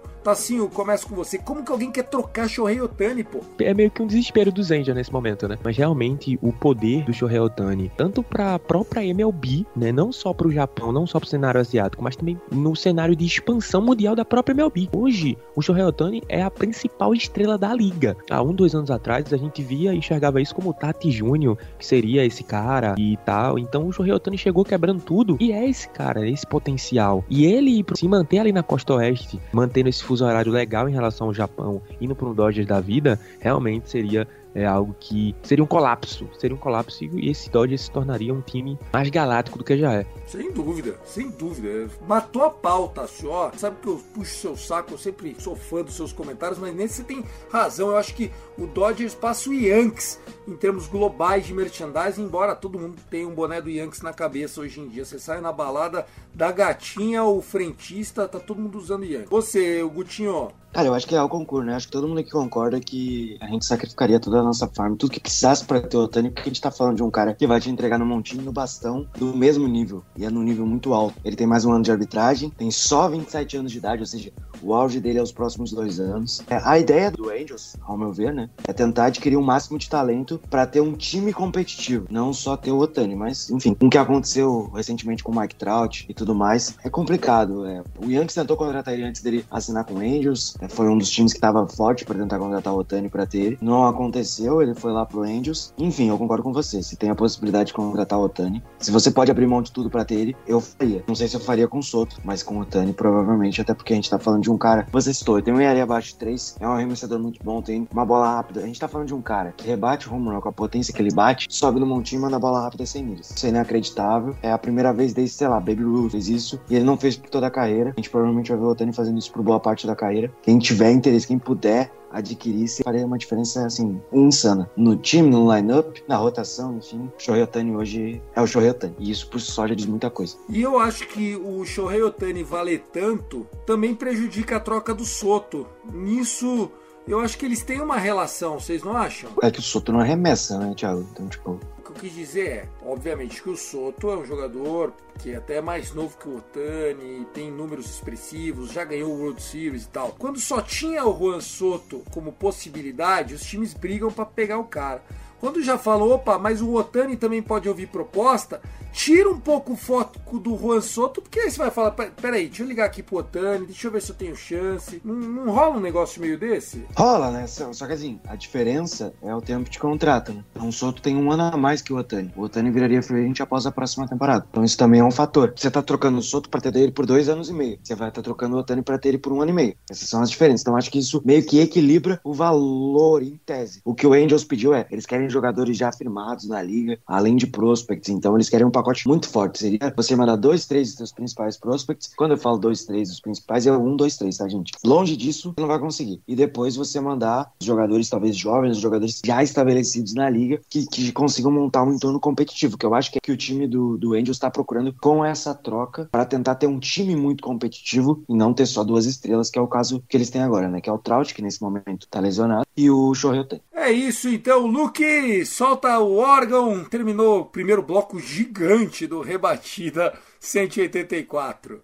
Eu começo com você. Como que alguém quer trocar Shohei Otani, pô? É meio que um desespero dos Angels nesse momento, né? Mas realmente o poder do Shohei Otani, tanto pra própria MLB, né? Não só pro Japão, não só pro cenário asiático, mas também no cenário de expansão mundial da própria MLB. Hoje, o Shohei Otani é a principal estrela da liga. Há um, dois anos atrás, a gente via e enxergava isso como o Tati Júnior, que seria esse cara e tal. Então o Shohei Otani chegou quebrando tudo e é esse cara, esse potencial. E ele se manter ali na costa oeste, mantendo esse fuso horário legal em relação ao Japão, indo para um Dodgers da vida, realmente seria é algo que seria um colapso, seria um colapso e esse Dodgers se tornaria um time mais galáctico do que já é. Sem dúvida, sem dúvida. Matou a pauta, senhor. Sabe que eu puxo seu saco, eu sempre sou fã dos seus comentários, mas nesse você tem razão. Eu acho que o Dodgers passa o Yankees em termos globais de merchandising, embora todo mundo tenha um boné do Yankees na cabeça hoje em dia. Você sai na balada da gatinha, o frentista, tá todo mundo usando Yankees. Você, o Gutinho, Cara, eu acho que é o concurso, né? Acho que todo mundo aqui concorda que a gente sacrificaria toda a nossa farm, tudo que precisasse para ter o Otani, porque a gente tá falando de um cara que vai te entregar no montinho no bastão do mesmo nível, e é num nível muito alto. Ele tem mais um ano de arbitragem, tem só 27 anos de idade, ou seja, o auge dele é os próximos dois anos. É, a ideia do Angels, ao meu ver, né, é tentar adquirir o máximo de talento para ter um time competitivo, não só ter o Otani, mas, enfim, o que aconteceu recentemente com o Mike Trout e tudo mais, é complicado. É. O Yankees tentou contratar ele antes dele assinar com o Angels, foi um dos times que estava forte para tentar contratar o Otani para ter ele. Não aconteceu, ele foi lá pro Angels. Enfim, eu concordo com você. Se tem a possibilidade de contratar o Otani, se você pode abrir mão de tudo para ter ele, eu faria. Não sei se eu faria com o Soto, mas com o Otani provavelmente, até porque a gente tá falando de um cara. Você citou, tem um ERA abaixo de 3, é um arremessador muito bom, tem uma bola rápida. A gente tá falando de um cara que rebate o home run com a potência que ele bate, sobe no montinho e manda a bola rápida sem milhas. Isso é inacreditável. É a primeira vez desde, sei lá, Baby Ruth fez isso e ele não fez por toda a carreira. A gente provavelmente vai ver o Otani fazendo isso por boa parte da carreira. Quem Quem tiver interesse, quem puder adquirir, faria uma diferença assim insana no time, no lineup, na rotação, enfim. O Shohei Otani hoje é o Shohei Otani e isso por si só já diz muita coisa. E eu acho que o Shohei Otani valer tanto também prejudica a troca do Soto. Nisso eu acho que eles têm uma relação, vocês não acham? É que o Soto não arremessa, né, Thiago? Então, tipo. O que eu quis dizer é, obviamente, que o Soto é um jogador que é até mais novo que o Otani, tem números expressivos, já ganhou o World Series e tal. Quando só tinha o Juan Soto como possibilidade, os times brigam para pegar o cara. Quando já falou, opa, mas o Otani também pode ouvir proposta, tira um pouco o foco do Juan Soto, porque aí você vai falar, peraí, deixa eu ligar aqui pro Otani, deixa eu ver se eu tenho chance. Não, não rola um negócio meio desse? Rola, né? Só que assim, a diferença é o tempo de contrato, né? Então o Soto tem um ano a mais que o Otani. O Otani viraria free após a próxima temporada. Então isso também é um fator. Você tá trocando o Soto pra ter ele por dois anos e meio. Você vai estar tá trocando o Otani pra ter ele por um ano e meio. Essas são as diferenças. Então acho que isso meio que equilibra o valor em tese. O que o Angels pediu é, eles querem jogadores já firmados na liga, além de prospects. Então eles querem um pacote muito forte. Seria você mandar dois, três dos seus principais prospects. Quando eu falo dois, três dos principais, é um, dois, três, tá, gente? Longe disso, você não vai conseguir. E depois você mandar jogadores talvez jovens, jogadores já estabelecidos na liga, que, que consigam montar um entorno competitivo, que eu acho que é que o time do, do Angels está procurando com essa troca para tentar ter um time muito competitivo e não ter só duas estrelas, que é o caso que eles têm agora, né? Que é o Trout, que nesse momento tá lesionado, e o Shohei É isso então, Luke, solta o órgão. Terminou o primeiro bloco gigante do Rebatida 184.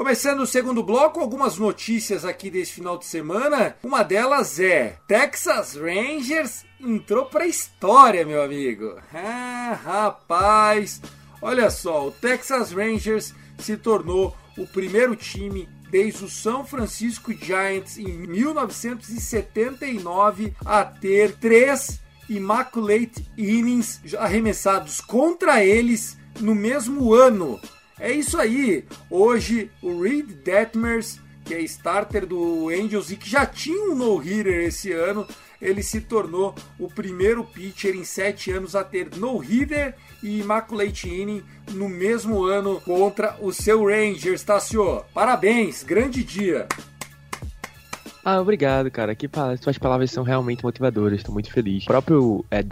Começando o segundo bloco, algumas notícias aqui desse final de semana. Uma delas é Texas Rangers entrou para a história, meu amigo. Ah, rapaz, olha só, o Texas Rangers se tornou o primeiro time desde o São Francisco Giants em 1979 a ter três Immaculate Innings arremessados contra eles no mesmo ano. É isso aí. Hoje o Reed Detmers, que é starter do Angels e que já tinha um no-hitter esse ano, ele se tornou o primeiro pitcher em sete anos a ter no-hitter e Immaculate Inning no mesmo ano contra o seu Rangers, senhor? Parabéns, grande dia! Ah, obrigado, cara. Que suas palavras são realmente motivadoras. Estou muito feliz. O próprio é,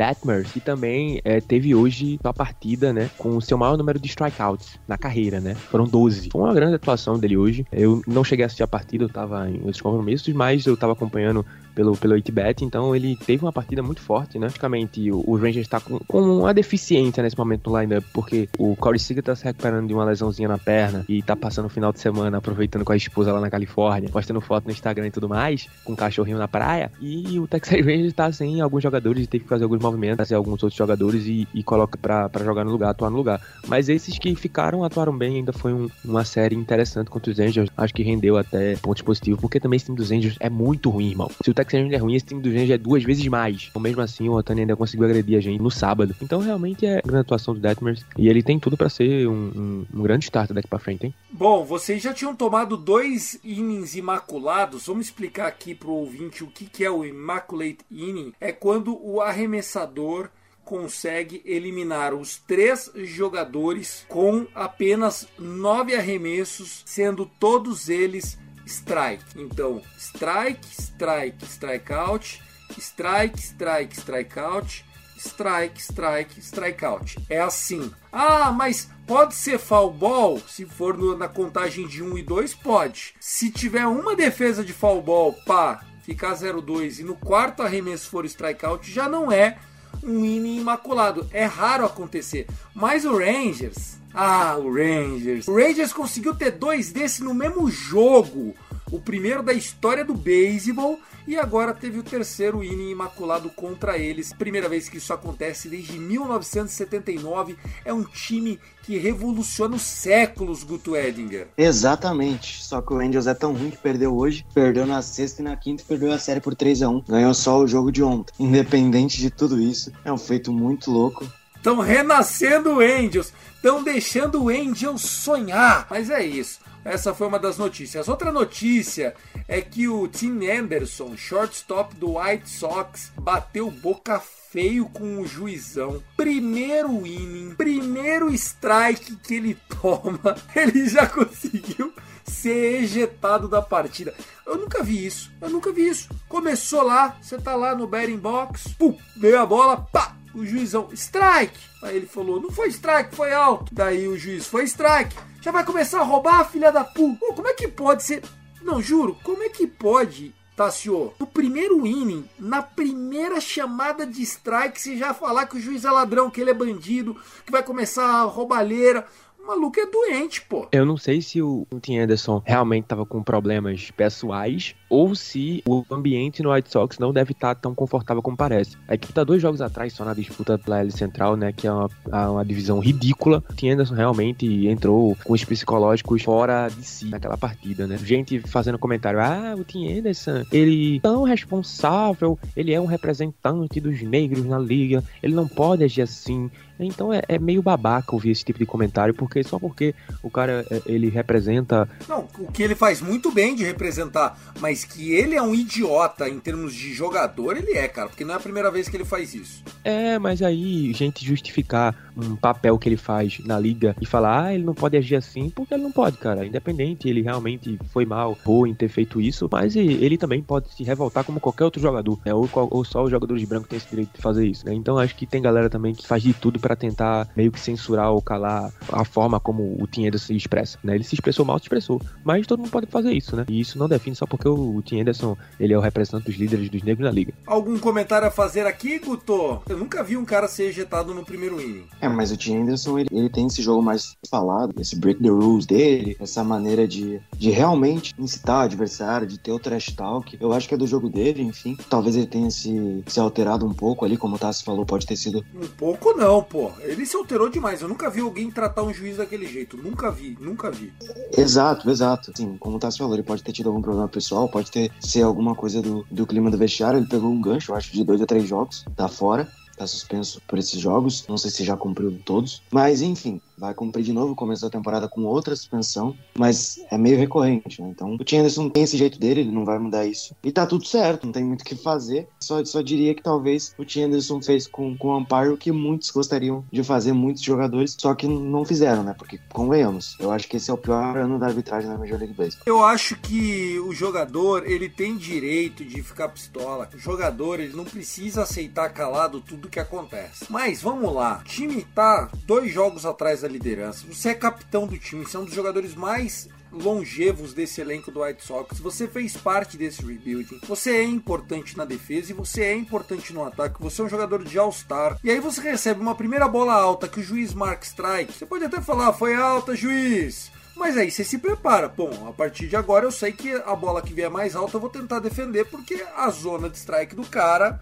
que também é, teve hoje uma partida, né, com o seu maior número de strikeouts na carreira, né? Foram 12. Foi uma grande atuação dele hoje. Eu não cheguei a assistir a partida, eu tava em outros compromissos, mas eu tava acompanhando pelo, pelo 8bet, então ele teve uma partida muito forte, né? Praticamente o, o Rangers está com, com uma deficiência nesse momento no lineup, porque o Corey Seager tá se recuperando de uma lesãozinha na perna e tá passando o final de semana aproveitando com a esposa lá na Califórnia, postando foto no Instagram e tudo mais, com um cachorrinho na praia. E o Texas Rangers tá sem alguns jogadores e tem que fazer alguns movimentos, trazer alguns outros jogadores e, e coloca pra, pra jogar no lugar, atuar no lugar. Mas esses que ficaram, atuaram bem, ainda foi um, uma série interessante contra os Angels. Acho que rendeu até pontos positivos, porque também esse time dos Angels é muito ruim, irmão. Se o Texas Rangers é ruim, esse time do Rangers é duas vezes mais. Então, mesmo assim, o Otani ainda conseguiu agredir a gente no sábado. Então, realmente é grande atuação do Detmers. E ele tem tudo para ser um, um, um, grande starter daqui para frente, hein? Bom, vocês já tinham tomado dois innings imaculados. Vamos explicar aqui pro ouvinte o que, que é o Immaculate Inning. É quando o arremessador consegue eliminar os três jogadores com apenas nove arremessos, sendo todos eles strike. Então, strike, strike, strikeout, strike, strike, strikeout, strike, strike, strikeout. É assim. Ah, mas pode ser foul ball? Se for no, na contagem de 1 e 2, pode. Se tiver uma defesa de foul ball, pá, ficar 0-2 e no quarto arremesso for strikeout, já não é um inning imaculado. É raro acontecer. Mas o Rangers ah, o Rangers. O Rangers conseguiu ter dois desses no mesmo jogo. O primeiro da história do beisebol e agora teve o terceiro inning imaculado contra eles. Primeira vez que isso acontece desde 1979. É um time que revoluciona os séculos, Guto Edinger. Exatamente. Só que o Angels é tão ruim que perdeu hoje, perdeu na sexta e na quinta e perdeu a série por 3 a 1 Ganhou só o jogo de ontem. Independente de tudo isso, é um feito muito louco Estão renascendo o Angels. Estão deixando o Angels sonhar. Mas é isso. Essa foi uma das notícias. Outra notícia é que o Tim Anderson, shortstop do White Sox, bateu boca feio com o juizão. Primeiro inning, primeiro strike que ele toma, ele já conseguiu ser ejetado da partida. Eu nunca vi isso. Eu nunca vi isso. Começou lá, você tá lá no batting box, pum, veio a bola, pá, o juizão, strike. Aí ele falou, não foi strike, foi alto. Daí o juiz, foi strike. Já vai começar a roubar, filha da. Pô, como é que pode ser? Não, juro, como é que pode, Tassio, no primeiro inning, na primeira chamada de strike, você já falar que o juiz é ladrão, que ele é bandido, que vai começar a roubalheira maluco é doente, pô. Eu não sei se o Tim Anderson realmente tava com problemas pessoais ou se o ambiente no White Sox não deve estar tá tão confortável como parece. A equipe tá dois jogos atrás só na disputa pela L Central, né, que é uma, uma divisão ridícula. O Anderson realmente entrou com os psicológicos fora de si naquela partida, né? Gente fazendo comentário, ah, o Tim Anderson, ele é tão responsável, ele é um representante dos negros na liga, ele não pode agir assim, então é, é, meio babaca ouvir esse tipo de comentário, porque só porque o cara é, ele representa. Não, o que ele faz muito bem de representar, mas que ele é um idiota em termos de jogador, ele é, cara, porque não é a primeira vez que ele faz isso. É, mas aí, gente, justificar um papel que ele faz na liga e falar, ah, ele não pode agir assim, porque ele não pode, cara. Independente, ele realmente foi mal ou em ter feito isso, mas ele também pode se revoltar como qualquer outro jogador, né? Ou, ou só os jogadores brancos têm esse direito de fazer isso, né? Então acho que tem galera também que faz de tudo para tentar meio que censurar ou calar a forma como o Tim se expressa, né? Ele se expressou mal, se expressou, mas todo mundo pode fazer isso, né? E isso não define só porque o Tim Anderson, ele é o representante dos líderes dos negros na liga. Algum comentário a fazer aqui, Guto? Eu nunca vi um cara ser ejetado no primeiro inning. É, mas o Tim Anderson, ele, ele tem esse jogo mais falado, esse break the rules dele, essa maneira de, de realmente incitar o adversário, de ter o trash talk. Eu acho que é do jogo dele, enfim. Talvez ele tenha se, se alterado um pouco ali, como o Tassi falou, pode ter sido. Um pouco não, pô. Ele se alterou demais. Eu nunca vi alguém tratar um juiz daquele jeito. Nunca vi, nunca vi. Exato, exato. Sim, como o Tassi falou, ele pode ter tido algum problema pessoal, pode ter ser alguma coisa do, do clima do vestiário. Ele pegou um gancho, eu acho, de dois a três jogos, tá fora tá suspenso por esses jogos. Não sei se já cumpriu todos. Mas enfim, vai cumprir de novo, começo da temporada com outra suspensão, mas é meio recorrente, né? Então o Tim Anderson tem esse jeito dele, ele não vai mudar isso. E tá tudo certo, não tem muito o que fazer. Só, só diria que talvez o Tim Anderson fez com, com o Amparo o que muitos gostariam de fazer, muitos jogadores, só que não fizeram, né? Porque, convenhamos, eu acho que esse é o pior ano da arbitragem na Major League Baseball. Eu acho que o jogador, ele tem direito de ficar pistola. O jogador, ele não precisa aceitar calado tudo que acontece. Mas, vamos lá, o time tá dois jogos atrás da liderança, você é capitão do time, você é um dos jogadores mais longevos desse elenco do White Sox, você fez parte desse rebuilding, você é importante na defesa e você é importante no ataque, você é um jogador de All-Star, e aí você recebe uma primeira bola alta que o juiz marca strike, você pode até falar, foi alta, juiz, mas aí você se prepara. Bom, a partir de agora eu sei que a bola que vier mais alta eu vou tentar defender, porque a zona de strike do cara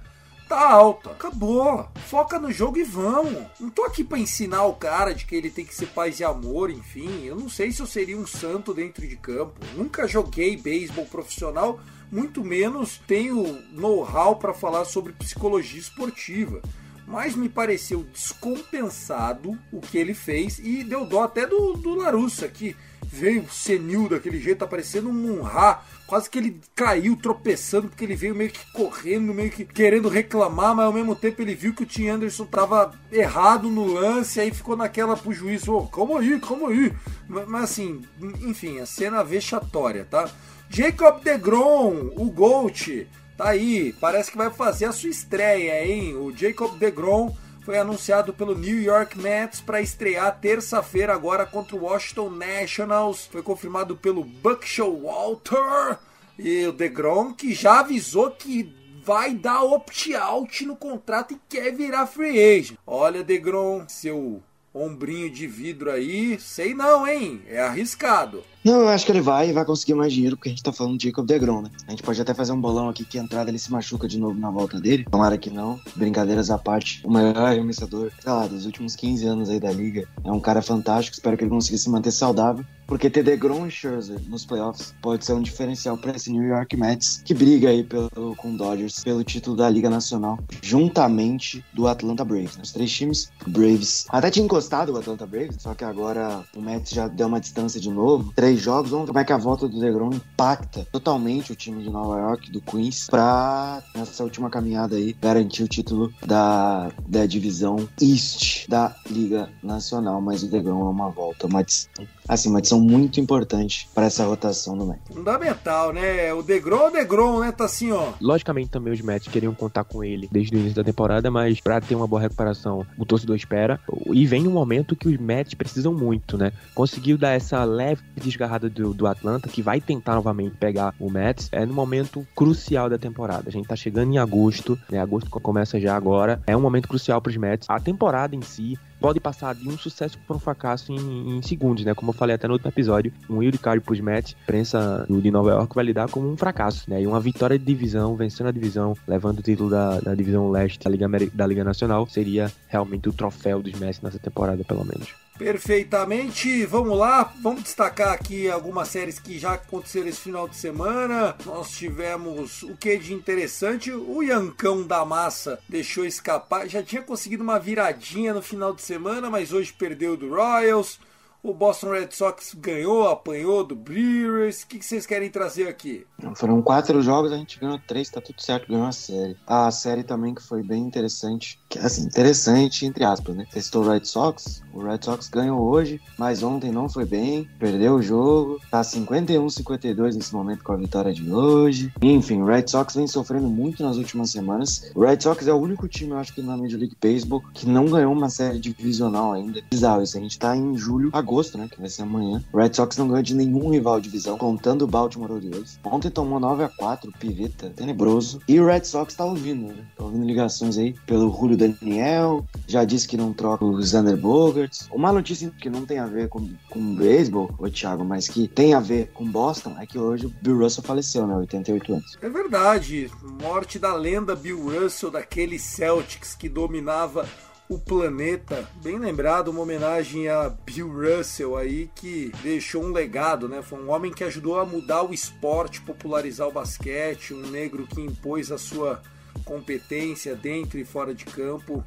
tá alta. Acabou. Foca no jogo e vamos. Não tô aqui para ensinar o cara de que ele tem que ser paz e amor, enfim. Eu não sei se eu seria um santo dentro de campo. Nunca joguei beisebol profissional, muito menos tenho know-how para falar sobre psicologia esportiva. Mas me pareceu descompensado o que ele fez e deu dó até do, do Larussa, que veio senil daquele jeito, tá parecendo um Munra. Quase que ele caiu tropeçando, porque ele veio meio que correndo, meio que querendo reclamar, mas ao mesmo tempo ele viu que o Tim Anderson tava errado no lance, aí ficou naquela pro juiz, ô, oh, calma aí, calma aí. Mas, mas assim, enfim, a cena vexatória, tá? Jacob DeGrom, o Gold, tá aí, parece que vai fazer a sua estreia, hein? O Jacob DeGrom foi anunciado pelo New York Mets para estrear terça-feira agora contra o Washington Nationals. Foi confirmado pelo Buck Showalter e o DeGrom que já avisou que vai dar opt-out no contrato e quer virar free agent. Olha, DeGrom, seu ombrinho de vidro aí, sei não, hein? É arriscado. Não, eu acho que ele vai e vai conseguir mais dinheiro, porque a gente tá falando de Jacob DeGrom, né? A gente pode até fazer um bolão aqui que a entrada ele se machuca de novo na volta dele. Tomara que não. Brincadeiras à parte. O maior arremessador, sei lá, dos últimos 15 anos aí da liga. É um cara fantástico. Espero que ele consiga se manter saudável porque ter DeGrom e Scherzer nos playoffs pode ser um diferencial para esse New York Mets, que briga aí pelo, com o Dodgers pelo título da Liga Nacional, juntamente do Atlanta Braves. Né? Os três times, Braves, até tinha encostado o Atlanta Braves, só que agora o Mets já deu uma distância de novo. Três jogos, vamos ver como é que a volta do DeGrom impacta totalmente o time de Nova York, do Queens, para nessa última caminhada aí garantir o título da, da divisão East da Liga Nacional. Mas o DeGrom é uma volta, uma, assim, uma adição muito importante para essa rotação do Mets. Fundamental, né? O DeGrom, o DeGrom, né? Tá assim, ó. Logicamente também os Mets queriam contar com ele desde o início da temporada, mas para ter uma boa recuperação, o torcedor espera. E vem um momento que os Mets precisam muito, né? Conseguiu dar essa leve desgarrada do, do Atlanta, que vai tentar novamente pegar o Mets, é no momento crucial da temporada. A gente tá chegando em agosto, né? Agosto começa já agora. É um momento crucial para os Mets. A temporada em si pode passar de um sucesso para um fracasso em, em, segundos, né? Como eu falei até no outro episódio, um wild card pros Mets, a imprensa de Nova York vai lidar como um fracasso, né? E uma vitória de divisão, vencendo a divisão, levando o título da, da divisão leste da Liga, da Liga Nacional, seria realmente o troféu dos Mets nessa temporada, pelo menos. Perfeitamente, vamos lá, vamos destacar aqui algumas séries que já aconteceram esse final de semana. Nós tivemos o que de interessante, o Yancão da Massa deixou escapar, já tinha conseguido uma viradinha no final de semana, mas hoje perdeu do Royals. O Boston Red Sox ganhou, apanhou do Brewers. O que, vocês querem trazer aqui? Foram quatro jogos, a gente ganhou três, tá tudo certo, ganhou a série. A série também que foi bem interessante, que assim, interessante entre aspas, né? Testou o Red Sox, o Red Sox ganhou hoje, mas ontem não foi bem, perdeu o jogo, tá 51-52 nesse momento com a vitória de hoje. Enfim, o Red Sox vem sofrendo muito nas últimas semanas. O Red Sox é o único time, eu acho que na Major League Baseball, que não ganhou uma série divisional ainda. Bizarro isso, a gente tá em julho, agosto né? Que vai ser amanhã. O Red Sox não ganha de nenhum rival de divisão, contando o Baltimore Orioles. Ontem tomou 9 a 4 piveta, tenebroso. E o Red Sox tá ouvindo, né? Tá ouvindo ligações aí pelo Julio Daniel. Já disse que não troca o Xander Bogarts. Uma notícia que não tem a ver com, com beisebol, ô Thiago, mas que tem a ver com Boston, é que hoje o Bill Russell faleceu, né? 88 anos. É verdade. Morte da lenda Bill Russell, daquele Celtics que dominava o Planeta, bem lembrado, uma homenagem a Bill Russell aí que deixou um legado, né? Foi um homem que ajudou a mudar o esporte, popularizar o basquete, um negro que impôs a sua competência dentro e fora de campo,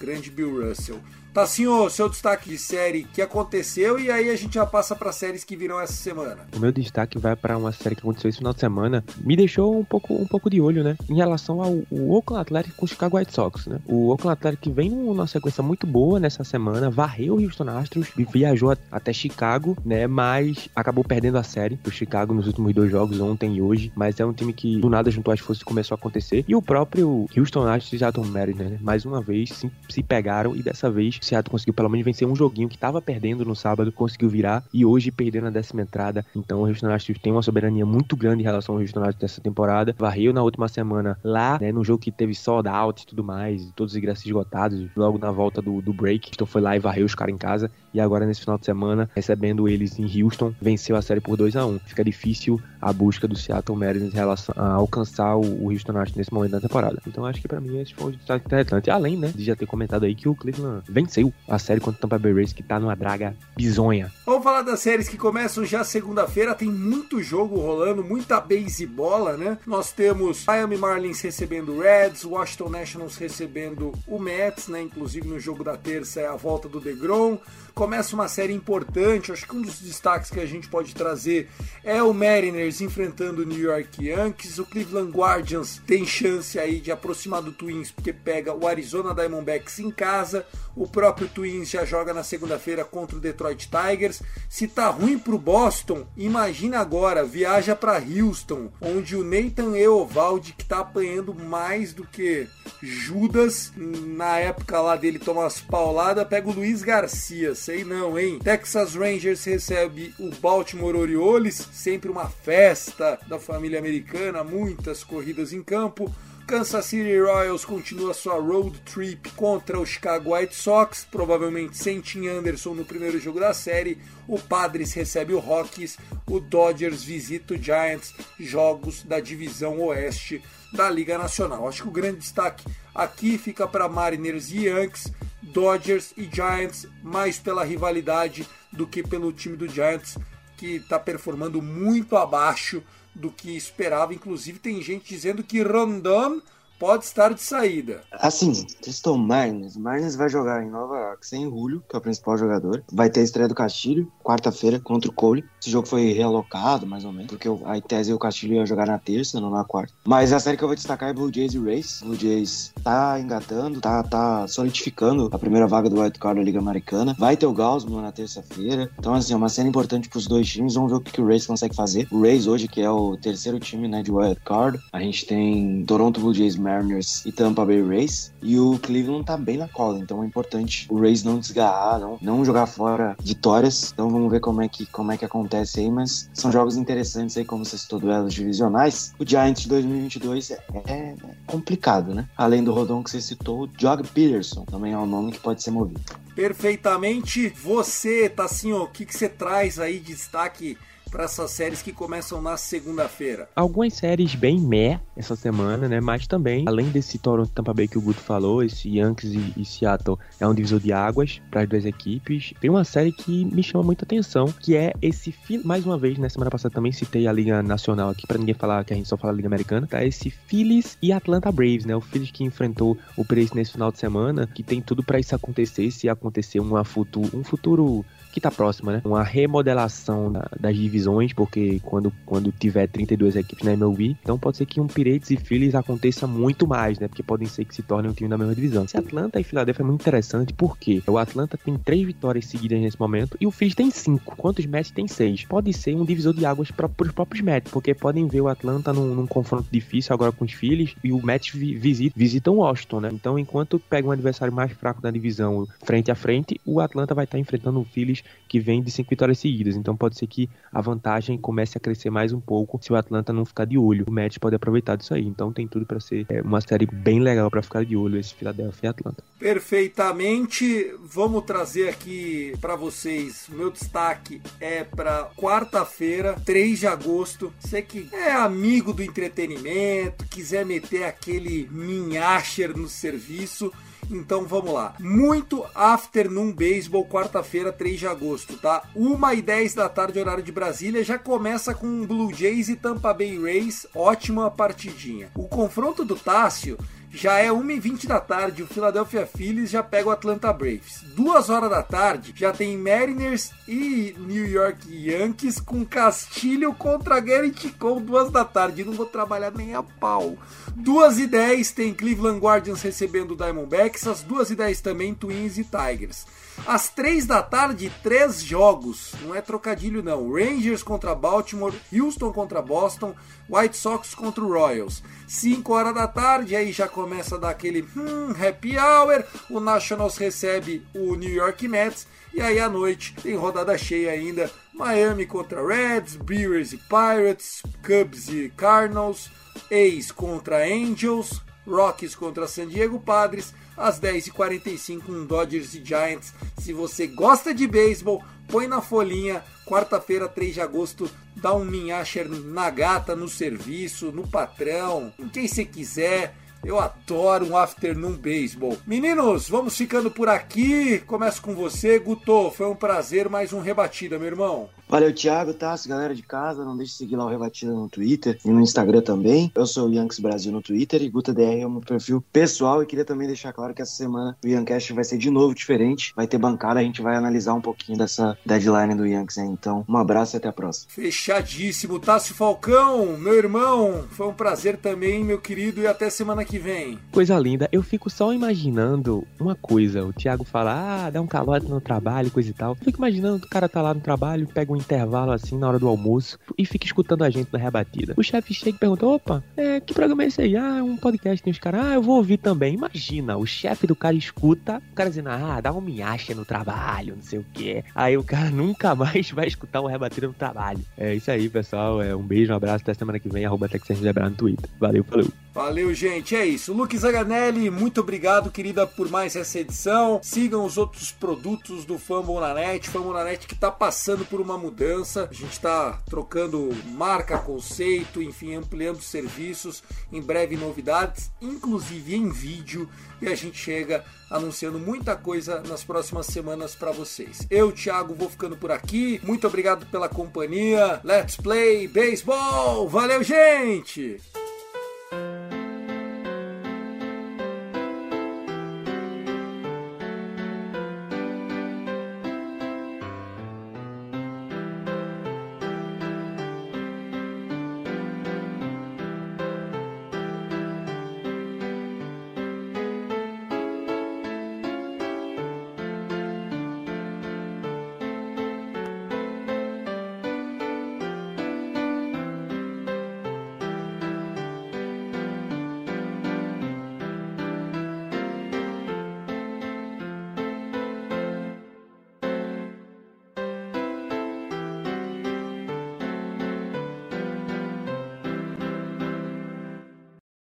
grande Bill Russell. Tá sim, o seu destaque de série que aconteceu e aí a gente já passa para séries que virão essa semana. O meu destaque vai para uma série que aconteceu esse final de semana. Me deixou um pouco, um pouco de olho, né? Em relação ao Oakland Athletics com o Chicago White Sox, né? O Oakland Athletics vem numa sequência muito boa nessa semana, varreu o Houston Astros, viajou até Chicago, né? Mas acabou perdendo a série pro Chicago nos últimos dois jogos, ontem e hoje. Mas é um time que do nada juntou as forças e começou a acontecer. E o próprio Houston Astros e Seattle Mariners, né? Mais uma vez se, se pegaram e dessa vez Seattle conseguiu pelo menos vencer um joguinho que estava perdendo no sábado, conseguiu virar e hoje perdeu na décima entrada. Então o Houston Astros tem uma soberania muito grande em relação ao Houston Astros dessa temporada. Varreu na última semana lá, né, no jogo que teve sold out e tudo mais, todos os ingressos esgotados, logo na volta do, do break. Então foi lá e varreu os caras em casa. E agora nesse final de semana, recebendo eles em Houston, venceu a série por 2 a 1 Fica difícil a busca do Seattle Mariners em relação a alcançar o, Houston Astros nesse momento da temporada. Então acho que para mim esse foi um destaque interessante. Além, né, de já ter comentado aí que o Cleveland venceu a série contra o Tampa Bay Rays, que tá numa draga bizonha. Vamos falar das séries que começam já segunda-feira, tem muito jogo rolando, muita base bola, né? Nós temos Miami Marlins recebendo o Reds, Washington Nationals recebendo o Mets, né? Inclusive no jogo da terça é a volta do DeGrom. Começa uma série importante, acho que um dos destaques que a gente pode trazer é o Mariners enfrentando o New York Yankees. O Cleveland Guardians tem chance aí de aproximar do Twins, porque pega o Arizona Diamondbacks em casa. O próprio Twins já joga na segunda-feira contra o Detroit Tigers. Se tá ruim pro Boston, imagina agora, viaja para Houston, onde o Nathan Eovaldi, que tá apanhando mais do que Judas, na época lá dele tomar umas pauladas, pega o Luiz Garcia, sei não, hein? Texas Rangers recebe o Baltimore Orioles, sempre uma festa da família americana, muitas corridas em campo. Kansas City Royals continua sua road trip contra o Chicago White Sox, provavelmente sem Tim Anderson no primeiro jogo da série. O Padres recebe o Rockies, o Dodgers visita o Giants, jogos da divisão oeste da Liga Nacional. Acho que o grande destaque aqui fica para Mariners e Yankees, Dodgers e Giants, mais pela rivalidade do que pelo time do Giants que está performando muito abaixo do que esperava. Inclusive, tem gente dizendo que Rondon pode estar de saída. Assim, Crystal Marnes. Marnes vai jogar em Nova York sem Julio, que é o principal jogador. Vai ter a estreia do Castilho, quarta-feira, contra o Cole. Esse jogo foi realocado, mais ou menos, porque a tese e o Castilho ia jogar na terça, não na quarta. Mas a série que eu vou destacar é Blue Jays e Rays. Blue Jays tá engatando, tá, tá solidificando a primeira vaga do Wild Card da Liga Americana. Vai ter o Gaussman na terça-feira. Então, assim, é uma série importante pros dois times. Vamos ver o que, que o Rays consegue fazer. O Rays hoje, que é o terceiro time né, de Wild Card. A gente tem Toronto Blue Jays Mariners e Tampa Bay Rays. E o Cleveland tá bem na cola, então é importante o Rays não desgarrar, não, não jogar fora vitórias. Então vamos ver como é, que, como é que acontece aí, mas são jogos interessantes aí, como você citou, duelos divisionais. O Giants de 2022 é, é complicado, né? Além do Rodon que você citou, o Jog Peterson também é um nome que pode ser movido. Perfeitamente. Você, Tassinho, o que, que você traz aí de destaque para essas séries que começam na segunda-feira? Algumas séries bem meh essa semana, né? Mas também, além desse Toronto Tampa Bay que o Guto falou, esse Yankees e, e Seattle é um divisor de águas para as duas equipes. Tem uma série que me chama muita atenção, que é esse mais uma vez, na semana passada também citei a Liga Nacional aqui para ninguém falar que a gente só fala Liga Americana, tá? Esse Phillies e Atlanta Braves, né? O Phillies que enfrentou o Braves nesse final de semana, que tem tudo para isso acontecer, se acontecer uma um futuro que tá próxima, né? Uma remodelação da, das divisões, porque quando, quando tiver 32 equipes na MLB, então pode ser que um Pirates e Phillies aconteça muito mais, né? Porque podem ser que se tornem um time da mesma divisão. Esse Atlanta e Philadelphia é muito interessante, porque o Atlanta tem três vitórias seguidas nesse momento e o Phillies tem cinco, quanto os Mets tem seis. Pode ser um divisor de águas para os próprios Mets, porque podem ver o Atlanta num, num confronto difícil agora com os Phillies e o Mets visita, visitam Washington, né? Então, enquanto pega um adversário mais fraco da divisão frente a frente, o Atlanta vai estar enfrentando o Phillies que vem de cinco vitórias seguidas. Então pode ser que a vantagem comece a crescer mais um pouco se o Atlanta não ficar de olho. O Mets pode aproveitar disso aí. Então tem tudo para ser é, uma série bem legal para ficar de olho esse Philadelphia e Atlanta. Perfeitamente. Vamos trazer aqui para vocês. Meu destaque é para quarta-feira, 3 de agosto. Você que é amigo do entretenimento, quiser meter aquele minhacher no serviço, então vamos lá. Muito Afternoon Baseball, quarta-feira, 3 de agosto, tá? 1 e 10 da tarde, horário de Brasília. Já começa com Blue Jays e Tampa Bay Rays. Ótima partidinha. O confronto do Tássio já é 1h20 da tarde, o Philadelphia Phillies já pega o Atlanta Braves. Duas horas da tarde, já tem Mariners e New York Yankees com Castilho contra Garrett Cole, duas da tarde. Não vou trabalhar nem a pau. Duas e 10 tem Cleveland Guardians recebendo o Diamondbacks, às duas e 10 também Twins e Tigers. Às três da tarde, três jogos. Não é trocadilho, não. Rangers contra Baltimore, Houston contra Boston, White Sox contra o Royals. 5 horas da tarde, aí já começa a dar aquele hum, happy hour. O Nationals recebe o New York Mets. E aí à noite tem rodada cheia ainda. Miami contra Reds, Brewers e Pirates, Cubs e Cardinals, A's contra Angels, Rockies contra San Diego Padres, às 10h45 um Dodgers e Giants. Se você gosta de beisebol, põe na folhinha, quarta-feira, 3 de agosto, dá um minhacher na gata, no serviço, no patrão, em quem você quiser. Eu adoro um afternoon baseball. Meninos, vamos ficando por aqui. Começo com você, Guto. Foi um prazer, mais um rebatida, meu irmão. Valeu, Thiago, Tassi, galera de casa. Não deixe de seguir lá o Rebatida no Twitter e no Instagram também. Eu sou o Yankees Brasil no Twitter e GutaDR é o meu perfil pessoal. E queria também deixar claro que essa semana o Yankcast vai ser de novo diferente. Vai ter bancada, a gente vai analisar um pouquinho dessa deadline do Yankees. Hein? Então, um abraço e até a próxima. Fechadíssimo. Tassi Falcão, meu irmão, foi um prazer também, meu querido, e até semana que vem. Coisa linda. Eu fico só imaginando uma coisa. O Thiago fala, ah, dá um calote no trabalho, coisa e tal. Eu fico imaginando o cara tá lá no trabalho, pega um intervalo assim na hora do almoço e fica escutando a gente na rebatida. O chefe chega e pergunta: opa, é, que programa é esse aí? Ah, é um podcast. Tem os caras, ah, eu vou ouvir também. Imagina, o chefe do cara escuta, o cara dizendo, ah, dá um minhacha no trabalho, não sei o que. Aí o cara nunca mais vai escutar um rebatida no trabalho. É isso aí, pessoal. É, um beijo, um abraço, até semana que vem, arroba no Twitter. Valeu, falou. Valeu, gente. É isso. Luque Zaganelli, muito obrigado, querida, por mais essa edição. Sigam os outros produtos do Fumble na Net. Fumble na Net que tá passando por uma mudança. A gente tá trocando marca, conceito, enfim, ampliando serviços. Em breve novidades, inclusive em vídeo. E a gente chega anunciando muita coisa nas próximas semanas para vocês. Eu, Thiago, vou ficando por aqui. Muito obrigado pela companhia. Let's play baseball. Valeu, gente!